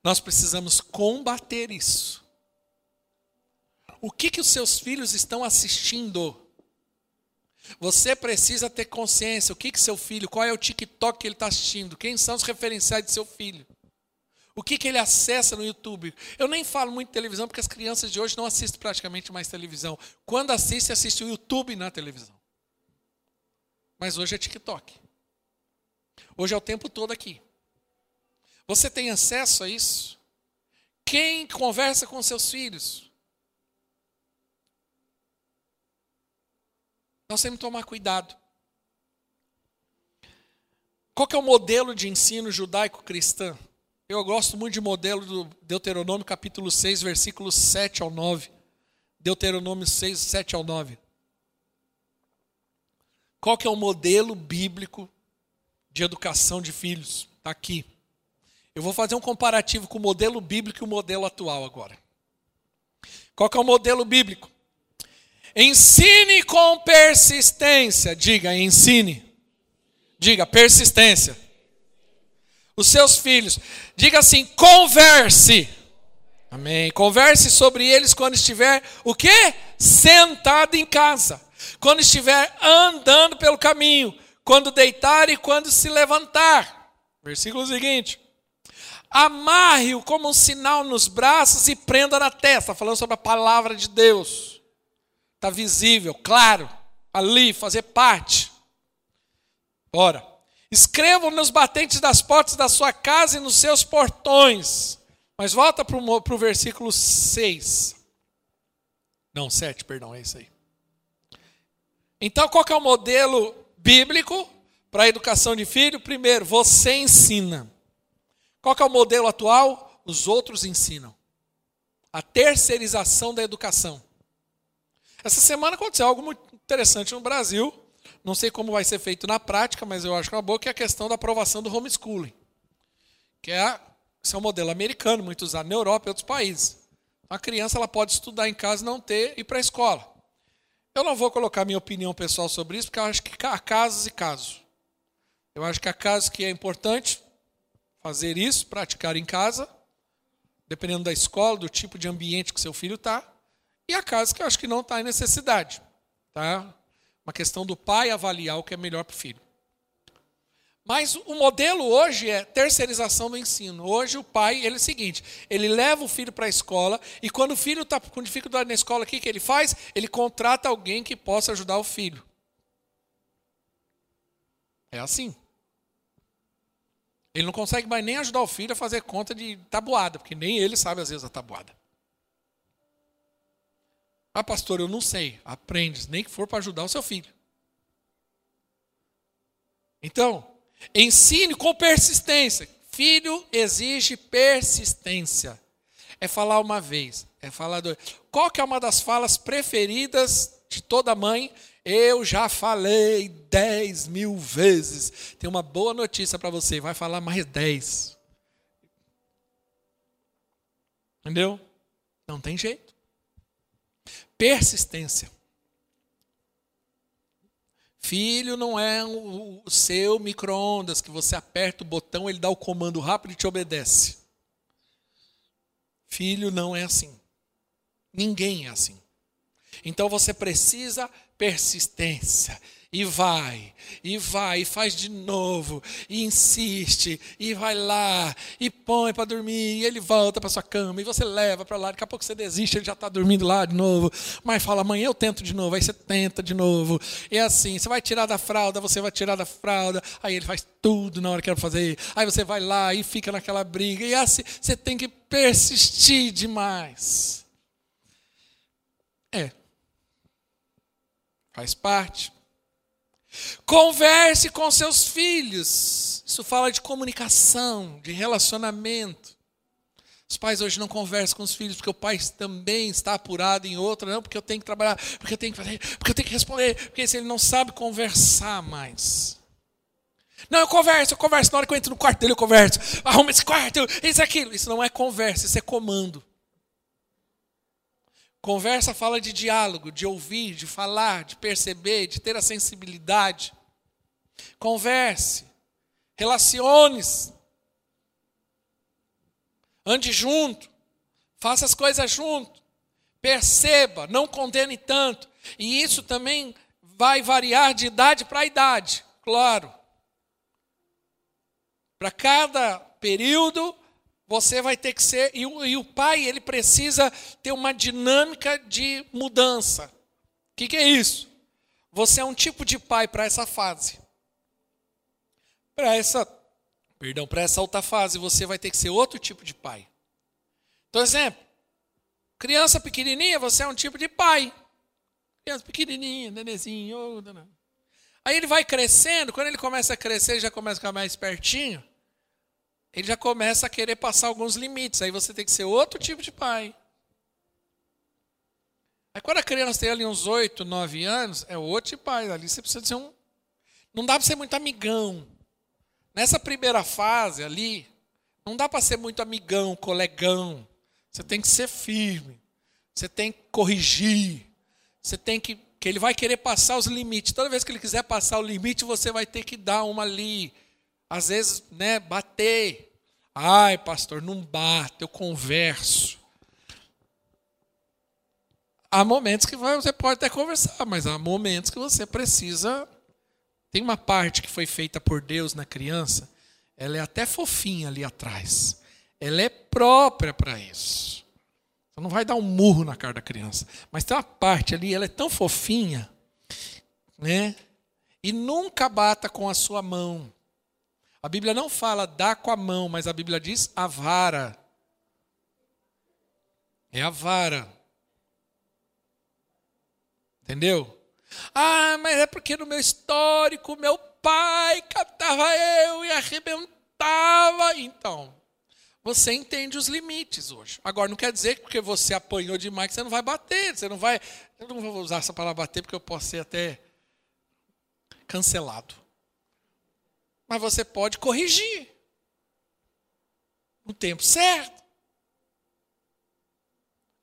Nós precisamos combater isso. O que, que os seus filhos estão assistindo? Você precisa ter consciência. O que, que seu filho, qual é o TikTok que ele está assistindo? Quem são os referenciais de seu filho? O que, que ele acessa no YouTube? Eu nem falo muito de televisão, porque as crianças de hoje não assistem praticamente mais televisão. Quando assiste, assiste o YouTube na televisão. Mas hoje é TikTok. Hoje é o tempo todo aqui. Você tem acesso a isso? Quem conversa com seus filhos? Nós temos que tomar cuidado. Qual é o modelo de ensino judaico-cristão? Eu gosto muito de modelo do Deuteronômio capítulo 6, versículos 7 ao 9. Deuteronômio 6, 7 ao 9. Qual que é o modelo bíblico de educação de filhos? Está aqui. Eu vou fazer um comparativo com o modelo bíblico e o modelo atual agora. Qual que é o modelo bíblico? Ensine com persistência. Diga, ensine. Diga, persistência. Os seus filhos. Diga assim, converse. Amém. Converse sobre eles quando estiver o quê? Sentado em casa. Quando estiver andando pelo caminho. Quando deitar e quando se levantar. Versículo seguinte. Amarre-o como um sinal nos braços e prenda na testa. Falando sobre a palavra de Deus. Está visível, claro, ali, fazer parte. Ora, escrevam nos batentes das portas da sua casa e nos seus portões. Mas volta para o versículo 6. Não, 7, perdão, é isso aí. Então, qual é o modelo bíblico para a educação de filho? Primeiro, você ensina. Qual é o modelo atual? Os outros ensinam. A terceirização da educação. Essa semana aconteceu algo muito interessante no Brasil. Não sei como vai ser feito na prática, mas eu acho que é uma boa, que é a questão da aprovação do homeschooling. Que é, esse é um modelo americano, muito usado na Europa e outros países. A criança ela pode estudar em casa e não ter ir para a escola. Eu não vou colocar minha opinião pessoal sobre isso, porque eu acho que há casos e casos. Eu acho que há casos que é importante fazer isso, praticar em casa, dependendo da escola, do tipo de ambiente que seu filho está. E há casos que eu acho que não está em necessidade. Tá? Uma questão do pai avaliar o que é melhor para o filho. Mas o modelo hoje é terceirização do ensino. Hoje o pai, ele é o seguinte, ele leva o filho para a escola e quando o filho está com dificuldade na escola, o que, que ele faz? Ele contrata alguém que possa ajudar o filho. É assim. Ele não consegue mais nem ajudar o filho a fazer conta de tabuada, porque nem ele sabe às vezes a tabuada. Ah, pastor, eu não sei. Aprende, nem que for para ajudar o seu filho. Então, ensine com persistência. Filho exige persistência. É falar uma vez, é falar dois. Qual que é uma das falas preferidas de toda mãe? Eu já falei dez mil vezes. Tem uma boa notícia para você, vai falar mais dez. Entendeu? Não tem jeito. Persistência. Filho não é o seu micro-ondas que você aperta o botão, ele dá o comando rápido e te obedece. Filho não é assim. Ninguém é assim. Então você precisa persistência e vai, e vai, e faz de novo, e insiste, e vai lá, e põe para dormir, e ele volta para sua cama, e você leva para lá, daqui a pouco você desiste, ele já está dormindo lá de novo, mas fala, amanhã eu tento de novo, aí você tenta de novo, e é assim, você vai tirar da fralda, você vai tirar da fralda, aí ele faz tudo na hora que quer fazer, aí você vai lá e fica naquela briga, e é assim, você tem que persistir demais. É. Faz parte. Converse com seus filhos. Isso fala de comunicação, de relacionamento. Os pais hoje não conversam com os filhos porque o pai também está apurado em outra, não, porque eu tenho que trabalhar, porque eu tenho que fazer, porque eu tenho que responder, porque se ele não sabe conversar mais. Não, eu converso, eu converso. Na hora que eu entro no quarto dele, eu converso. Arruma esse quarto, isso, aquilo. Isso não é conversa, isso é comando. Conversa fala de diálogo, de ouvir, de falar, de perceber, de ter a sensibilidade. Converse, relacione-se, ande junto, faça as coisas junto, perceba, não condene tanto. E isso também vai variar de idade para idade, claro. Para cada período, você vai ter que ser. E o, e o pai, ele precisa ter uma dinâmica de mudança. O que, que é isso? Você é um tipo de pai para essa fase. Para essa. Perdão, para essa outra fase, você vai ter que ser outro tipo de pai. Então, exemplo. Criança pequenininha, você é um tipo de pai. Criança pequenininha, nenezinho. Oh, Aí ele vai crescendo, quando ele começa a crescer, já começa a ficar mais pertinho ele já começa a querer passar alguns limites. Aí você tem que ser outro tipo de pai. Aí quando a criança tem ali uns 8, 9 anos, é outro tipo, ali você precisa ser um. Não dá para ser muito amigão. Nessa primeira fase ali, não dá para ser muito amigão, colegão. Você tem que ser firme. Você tem que corrigir. Você tem que. Que ele vai querer passar os limites. Toda vez que ele quiser passar o limite, você vai ter que dar uma ali. Às vezes, né, bater. Ai, pastor, não bate, eu converso. Há momentos que você pode até conversar, mas há momentos que você precisa. Tem uma parte que foi feita por Deus na criança, ela é até fofinha ali atrás. Ela é própria para isso. Você não vai dar um murro na cara da criança. Mas tem uma parte ali, ela é tão fofinha, né? E nunca bata com a sua mão. A Bíblia não fala dá com a mão, mas a Bíblia diz a vara. É a vara. Entendeu? Ah, mas é porque no meu histórico, meu pai catava eu e arrebentava. Então, você entende os limites hoje. Agora, não quer dizer que porque você apanhou demais que você não vai bater. Você não vai. Eu não vou usar essa palavra bater porque eu posso ser até cancelado. Mas você pode corrigir. No tempo certo.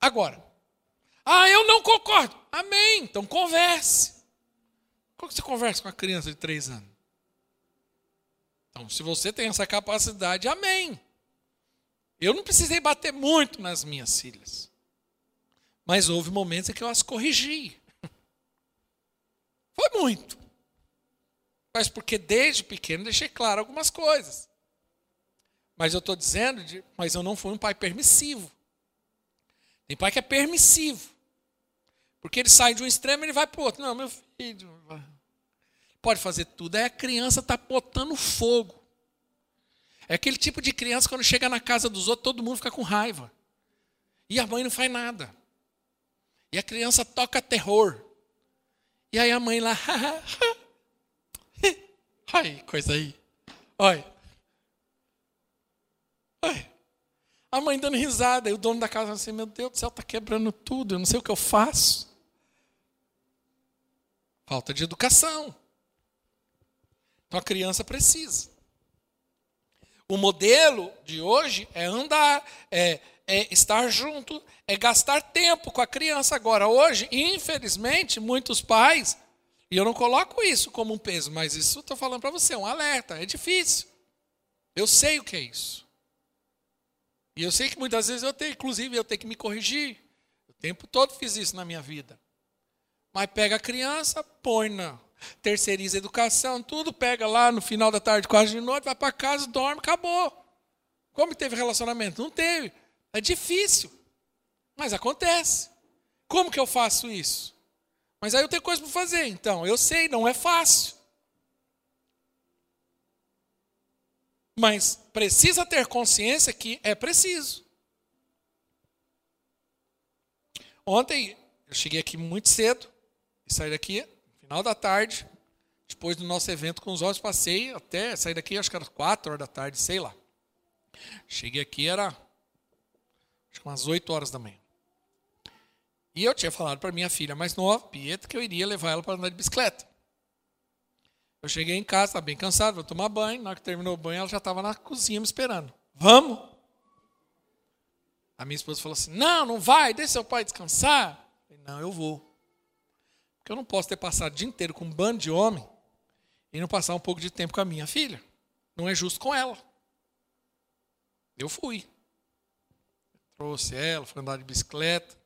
Agora, ah, eu não concordo. Amém. Então converse. Como que você conversa com uma criança de três anos? Então, se você tem essa capacidade, amém. Eu não precisei bater muito nas minhas filhas. Mas houve momentos em que eu as corrigi. *laughs* Foi muito. Mas porque desde pequeno deixei claro algumas coisas. Mas eu estou dizendo, de, mas eu não fui um pai permissivo. Tem pai que é permissivo. Porque ele sai de um extremo e ele vai para o outro. Não, meu filho. Pode fazer tudo. Aí a criança está botando fogo. É aquele tipo de criança quando chega na casa dos outros, todo mundo fica com raiva. E a mãe não faz nada. E a criança toca terror. E aí a mãe lá. *laughs* Ai, coisa aí. Olha. Olha. A mãe dando risada. E o dono da casa assim: Meu Deus do céu, está quebrando tudo. Eu não sei o que eu faço. Falta de educação. Então a criança precisa. O modelo de hoje é andar, é, é, estar junto, é gastar tempo com a criança. Agora, hoje, infelizmente, muitos pais, e eu não coloco isso como um peso, mas isso estou falando para você, é um alerta, é difícil. Eu sei o que é isso. E eu sei que muitas vezes eu tenho, inclusive, eu tenho que me corrigir. O tempo todo fiz isso na minha vida. Mas pega a criança, põe na terceiriza a educação, tudo, pega lá no final da tarde, quase de noite, vai para casa, dorme, acabou. Como teve relacionamento? Não teve. É difícil. Mas acontece. Como que eu faço isso? Mas aí eu tenho coisa para fazer. Então, eu sei, não é fácil. Mas precisa ter consciência que é preciso. Ontem eu cheguei aqui muito cedo, sair daqui, final da tarde, depois do nosso evento com os olhos, passei até sair daqui, acho que era 4 horas da tarde, sei lá. Cheguei aqui, era acho que umas 8 horas da manhã. E eu tinha falado para minha filha mais nova, Pietra, que eu iria levar ela para andar de bicicleta. Eu cheguei em casa, estava bem cansado, vou tomar banho. Na hora que terminou o banho, ela já estava na cozinha me esperando. Vamos? A minha esposa falou assim: Não, não vai, deixa seu pai descansar. Eu falei, não, eu vou. Porque eu não posso ter passado o dia inteiro com um bando de homem e não passar um pouco de tempo com a minha filha. Não é justo com ela. Eu fui. Trouxe ela, fui andar de bicicleta.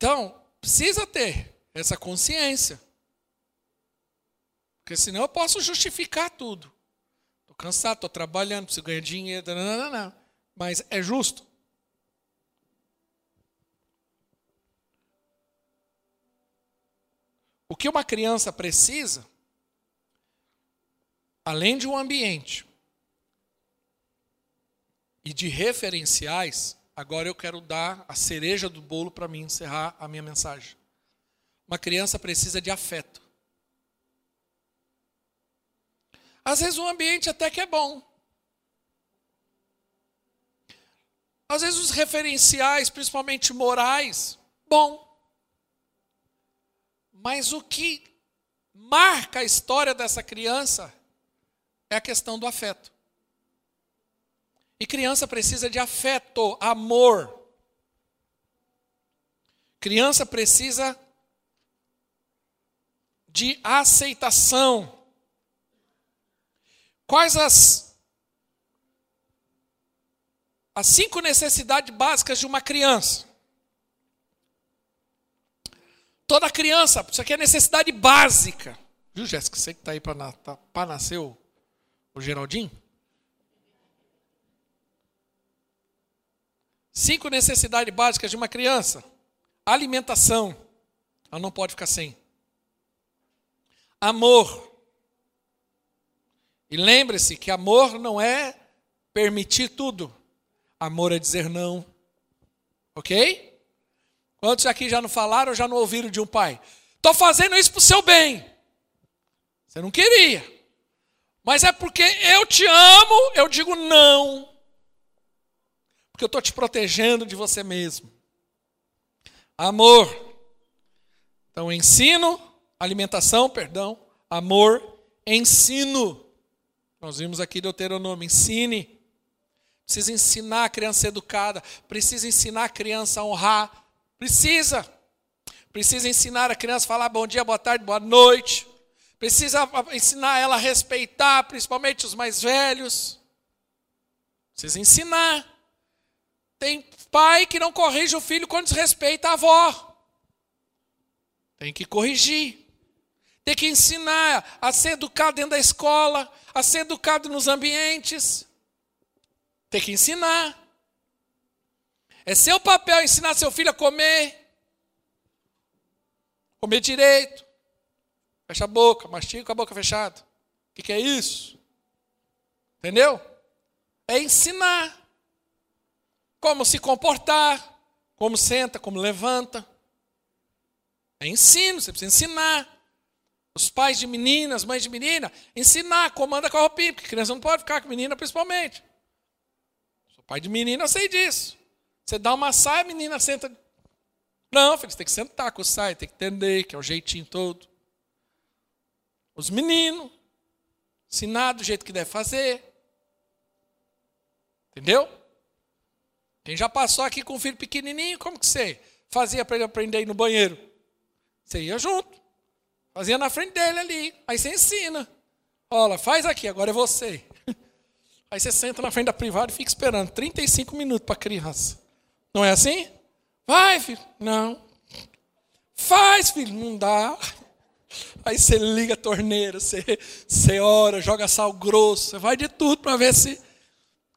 Então, precisa ter essa consciência. Porque senão eu posso justificar tudo. Estou cansado, estou trabalhando, preciso ganhar dinheiro, não. mas é justo. O que uma criança precisa, além de um ambiente e de referenciais, agora eu quero dar a cereja do bolo para mim encerrar a minha mensagem. Uma criança precisa de afeto. Às vezes o ambiente até que é bom. Às vezes os referenciais, principalmente morais, bom. Mas o que marca a história dessa criança é a questão do afeto. E criança precisa de afeto, amor. Criança precisa de aceitação. Quais as, as cinco necessidades básicas de uma criança? Toda criança, isso aqui é necessidade básica. Viu, Jéssica? Você que está aí para tá, nascer o, o Geraldinho? Cinco necessidades básicas de uma criança: alimentação, ela não pode ficar sem. Amor. E lembre-se que amor não é permitir tudo. Amor é dizer não. Ok? Quantos aqui já não falaram ou já não ouviram de um pai? Estou fazendo isso para o seu bem. Você não queria. Mas é porque eu te amo, eu digo não. Porque eu estou te protegendo de você mesmo. Amor. Então, ensino, alimentação, perdão, amor, ensino. Nós vimos aqui Deuteronômio, ensine. Precisa ensinar a criança educada, precisa ensinar a criança a honrar, precisa. Precisa ensinar a criança a falar bom dia, boa tarde, boa noite. Precisa ensinar ela a respeitar, principalmente os mais velhos. Precisa ensinar. Pai que não corrige o filho quando desrespeita a avó. Tem que corrigir. Tem que ensinar a ser educado dentro da escola, a ser educado nos ambientes. Tem que ensinar. É seu papel ensinar seu filho a comer. Comer direito. Fecha a boca, mastiga com a boca fechada. O que, que é isso? Entendeu? É ensinar como se comportar, como senta, como levanta. É ensino, você precisa ensinar. Os pais de meninas, mães de menina, ensinar como anda com a roupinha, porque criança não pode ficar com menina principalmente. Sou pai de menina, eu sei disso. Você dá uma saia, a menina senta. Não, filho, você tem que sentar com o saia, tem que entender, que é o jeitinho todo. Os meninos, ensinar do jeito que deve fazer. Entendeu? Quem já passou aqui com um filho pequenininho, como que você fazia para ele aprender a ir no banheiro? Você ia junto. Fazia na frente dele ali. Aí você ensina. Olha, faz aqui, agora é você. *laughs* Aí você senta na frente da privada e fica esperando 35 minutos para a criança. Não é assim? Vai, filho. Não. Faz, filho. Não dá. *laughs* Aí você liga a torneira, você, você ora, joga sal grosso, você vai de tudo para ver se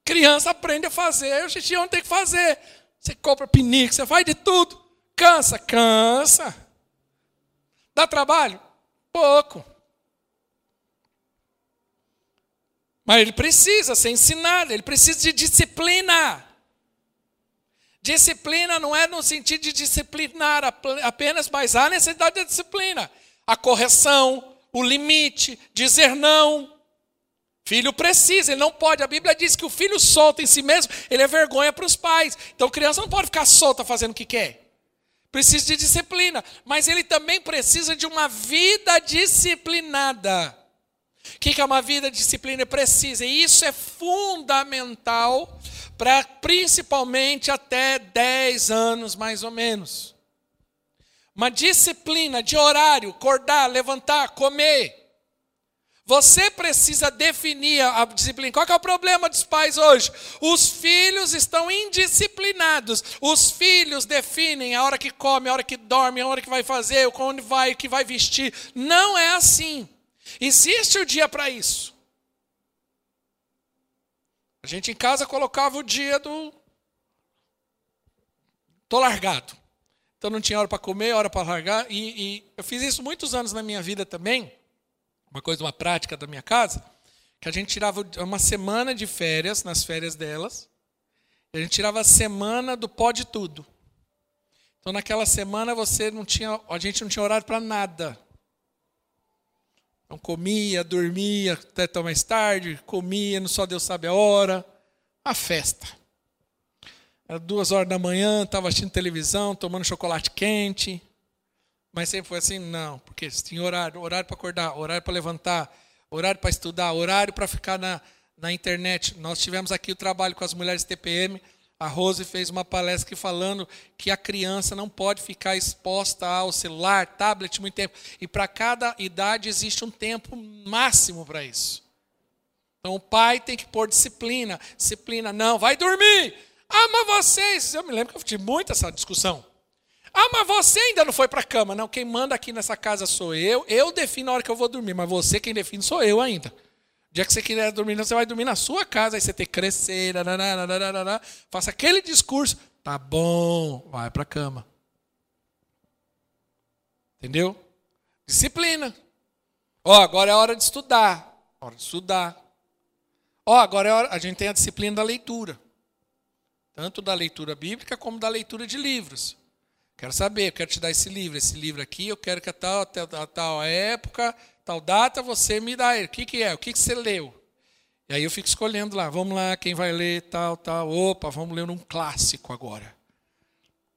criança aprende a fazer. O xixi não tem que fazer. Você compra pinico, você faz de tudo. Cansa, cansa. Dá trabalho? Pouco. Mas ele precisa ser ensinado, ele precisa de disciplina. Disciplina não é no sentido de disciplinar apenas, mas há necessidade de disciplina. A correção, o limite, dizer não. Filho precisa, ele não pode. A Bíblia diz que o filho solto em si mesmo, ele é vergonha para os pais. Então criança não pode ficar solta fazendo o que quer precisa de disciplina, mas ele também precisa de uma vida disciplinada. O que é uma vida disciplina? Precisa, e isso é fundamental para principalmente até 10 anos mais ou menos. Uma disciplina de horário, acordar, levantar, comer. Você precisa definir a disciplina. Qual é o problema dos pais hoje? Os filhos estão indisciplinados. Os filhos definem a hora que come, a hora que dorme, a hora que vai fazer, onde vai, o que vai vestir. Não é assim. Existe o dia para isso. A gente em casa colocava o dia do. Tô largado. Então não tinha hora para comer, hora para largar. E, e eu fiz isso muitos anos na minha vida também uma coisa, uma prática da minha casa, que a gente tirava uma semana de férias, nas férias delas, a gente tirava a semana do pó de tudo. Então naquela semana você não tinha, a gente não tinha horário para nada. Então comia, dormia até tão mais tarde, comia, não só Deus sabe a hora, a festa. Era duas horas da manhã, estava assistindo televisão, tomando chocolate quente. Mas sempre foi assim? Não, porque tinha horário, horário para acordar, horário para levantar, horário para estudar, horário para ficar na, na internet. Nós tivemos aqui o trabalho com as mulheres TPM. A Rose fez uma palestra falando que a criança não pode ficar exposta ao celular, tablet muito tempo. E para cada idade existe um tempo máximo para isso. Então o pai tem que pôr disciplina. Disciplina, não, vai dormir. Mas vocês. Eu me lembro que eu tive muito essa discussão. Ah, mas você ainda não foi para a cama. Não, quem manda aqui nessa casa sou eu. Eu defino a hora que eu vou dormir, mas você quem define sou eu ainda. O dia que você quiser dormir, você vai dormir na sua casa. Aí você tem que crescer, nananana, faça aquele discurso. Tá bom, vai para a cama. Entendeu? Disciplina. Ó, oh, agora é hora de estudar. Hora de estudar. Ó, oh, agora é hora, a gente tem a disciplina da leitura. Tanto da leitura bíblica como da leitura de livros. Quero saber, eu quero te dar esse livro, esse livro aqui, eu quero que a tal, a tal época, tal data, você me dá ele. O que, que é? O que, que você leu? E aí eu fico escolhendo lá, vamos lá, quem vai ler, tal, tal. Opa, vamos ler um clássico agora.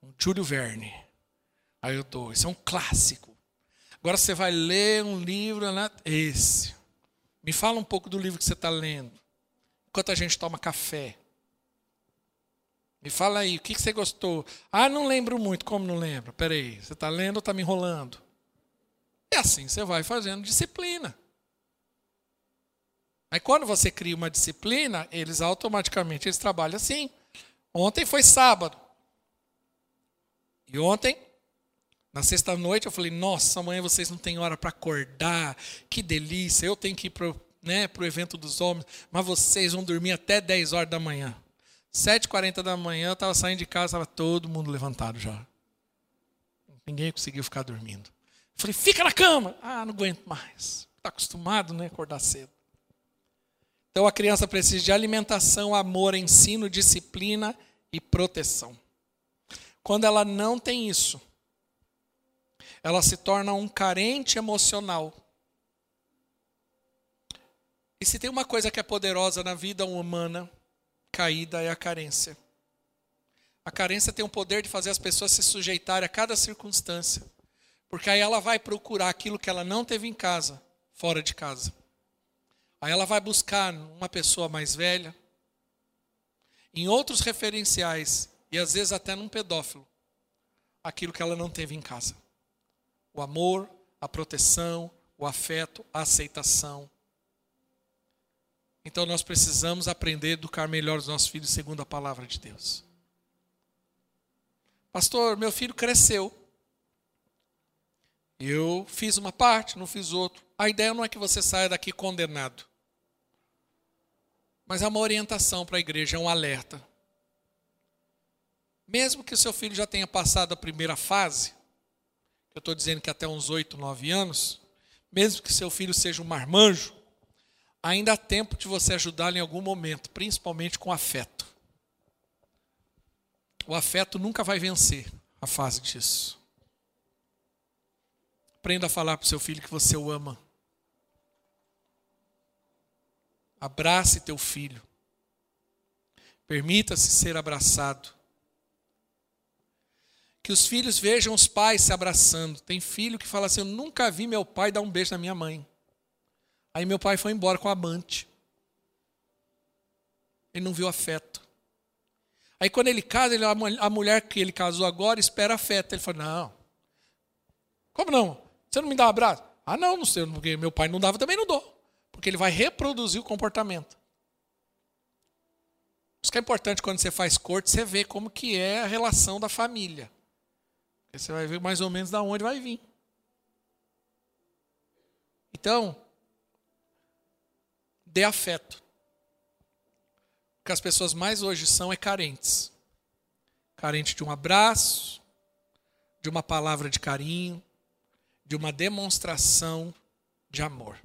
Um Júlio Verne. Aí eu dou, esse é um clássico. Agora você vai ler um livro, né? esse. Me fala um pouco do livro que você está lendo. Enquanto a gente toma café. Me fala aí, o que você gostou? Ah, não lembro muito. Como não lembro? Peraí, você está lendo ou está me enrolando? E assim você vai fazendo disciplina. Aí quando você cria uma disciplina, eles automaticamente eles trabalham assim. Ontem foi sábado. E ontem, na sexta-noite, eu falei: Nossa, amanhã vocês não têm hora para acordar. Que delícia. Eu tenho que ir para né, o evento dos homens, mas vocês vão dormir até 10 horas da manhã. 7h40 da manhã, eu estava saindo de casa, estava todo mundo levantado já. Ninguém conseguiu ficar dormindo. Eu falei, fica na cama. Ah, não aguento mais. Está acostumado, né? Acordar cedo. Então a criança precisa de alimentação, amor, ensino, disciplina e proteção. Quando ela não tem isso, ela se torna um carente emocional. E se tem uma coisa que é poderosa na vida humana, caída é a carência. A carência tem o poder de fazer as pessoas se sujeitarem a cada circunstância. Porque aí ela vai procurar aquilo que ela não teve em casa, fora de casa. Aí ela vai buscar uma pessoa mais velha, em outros referenciais, e às vezes até num pedófilo, aquilo que ela não teve em casa. O amor, a proteção, o afeto, a aceitação, então nós precisamos aprender a educar melhor os nossos filhos segundo a palavra de Deus. Pastor, meu filho cresceu. Eu fiz uma parte, não fiz outro. A ideia não é que você saia daqui condenado. Mas é uma orientação para a igreja, é um alerta. Mesmo que o seu filho já tenha passado a primeira fase, eu estou dizendo que até uns 8, 9 anos, mesmo que seu filho seja um marmanjo, ainda há tempo de você ajudá-lo em algum momento, principalmente com afeto. O afeto nunca vai vencer a fase disso. Aprenda a falar para o seu filho que você o ama. Abrace teu filho. Permita-se ser abraçado. Que os filhos vejam os pais se abraçando. Tem filho que fala assim: Eu nunca vi meu pai dar um beijo na minha mãe. Aí meu pai foi embora com a amante. Ele não viu afeto. Aí quando ele casa, ele, a mulher que ele casou agora espera afeto. Ele fala, não. Como não? Você não me dá um abraço? Ah, não, não sei, porque meu pai não dava, também não dou. Porque ele vai reproduzir o comportamento. Isso que é importante quando você faz corte, você vê como que é a relação da família. Porque você vai ver mais ou menos da onde vai vir. Então, dê afeto. O que as pessoas mais hoje são é carentes. Carente de um abraço, de uma palavra de carinho, de uma demonstração de amor.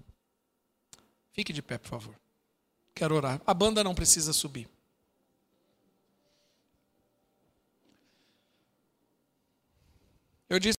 Fique de pé, por favor. Quero orar. A banda não precisa subir. Eu disse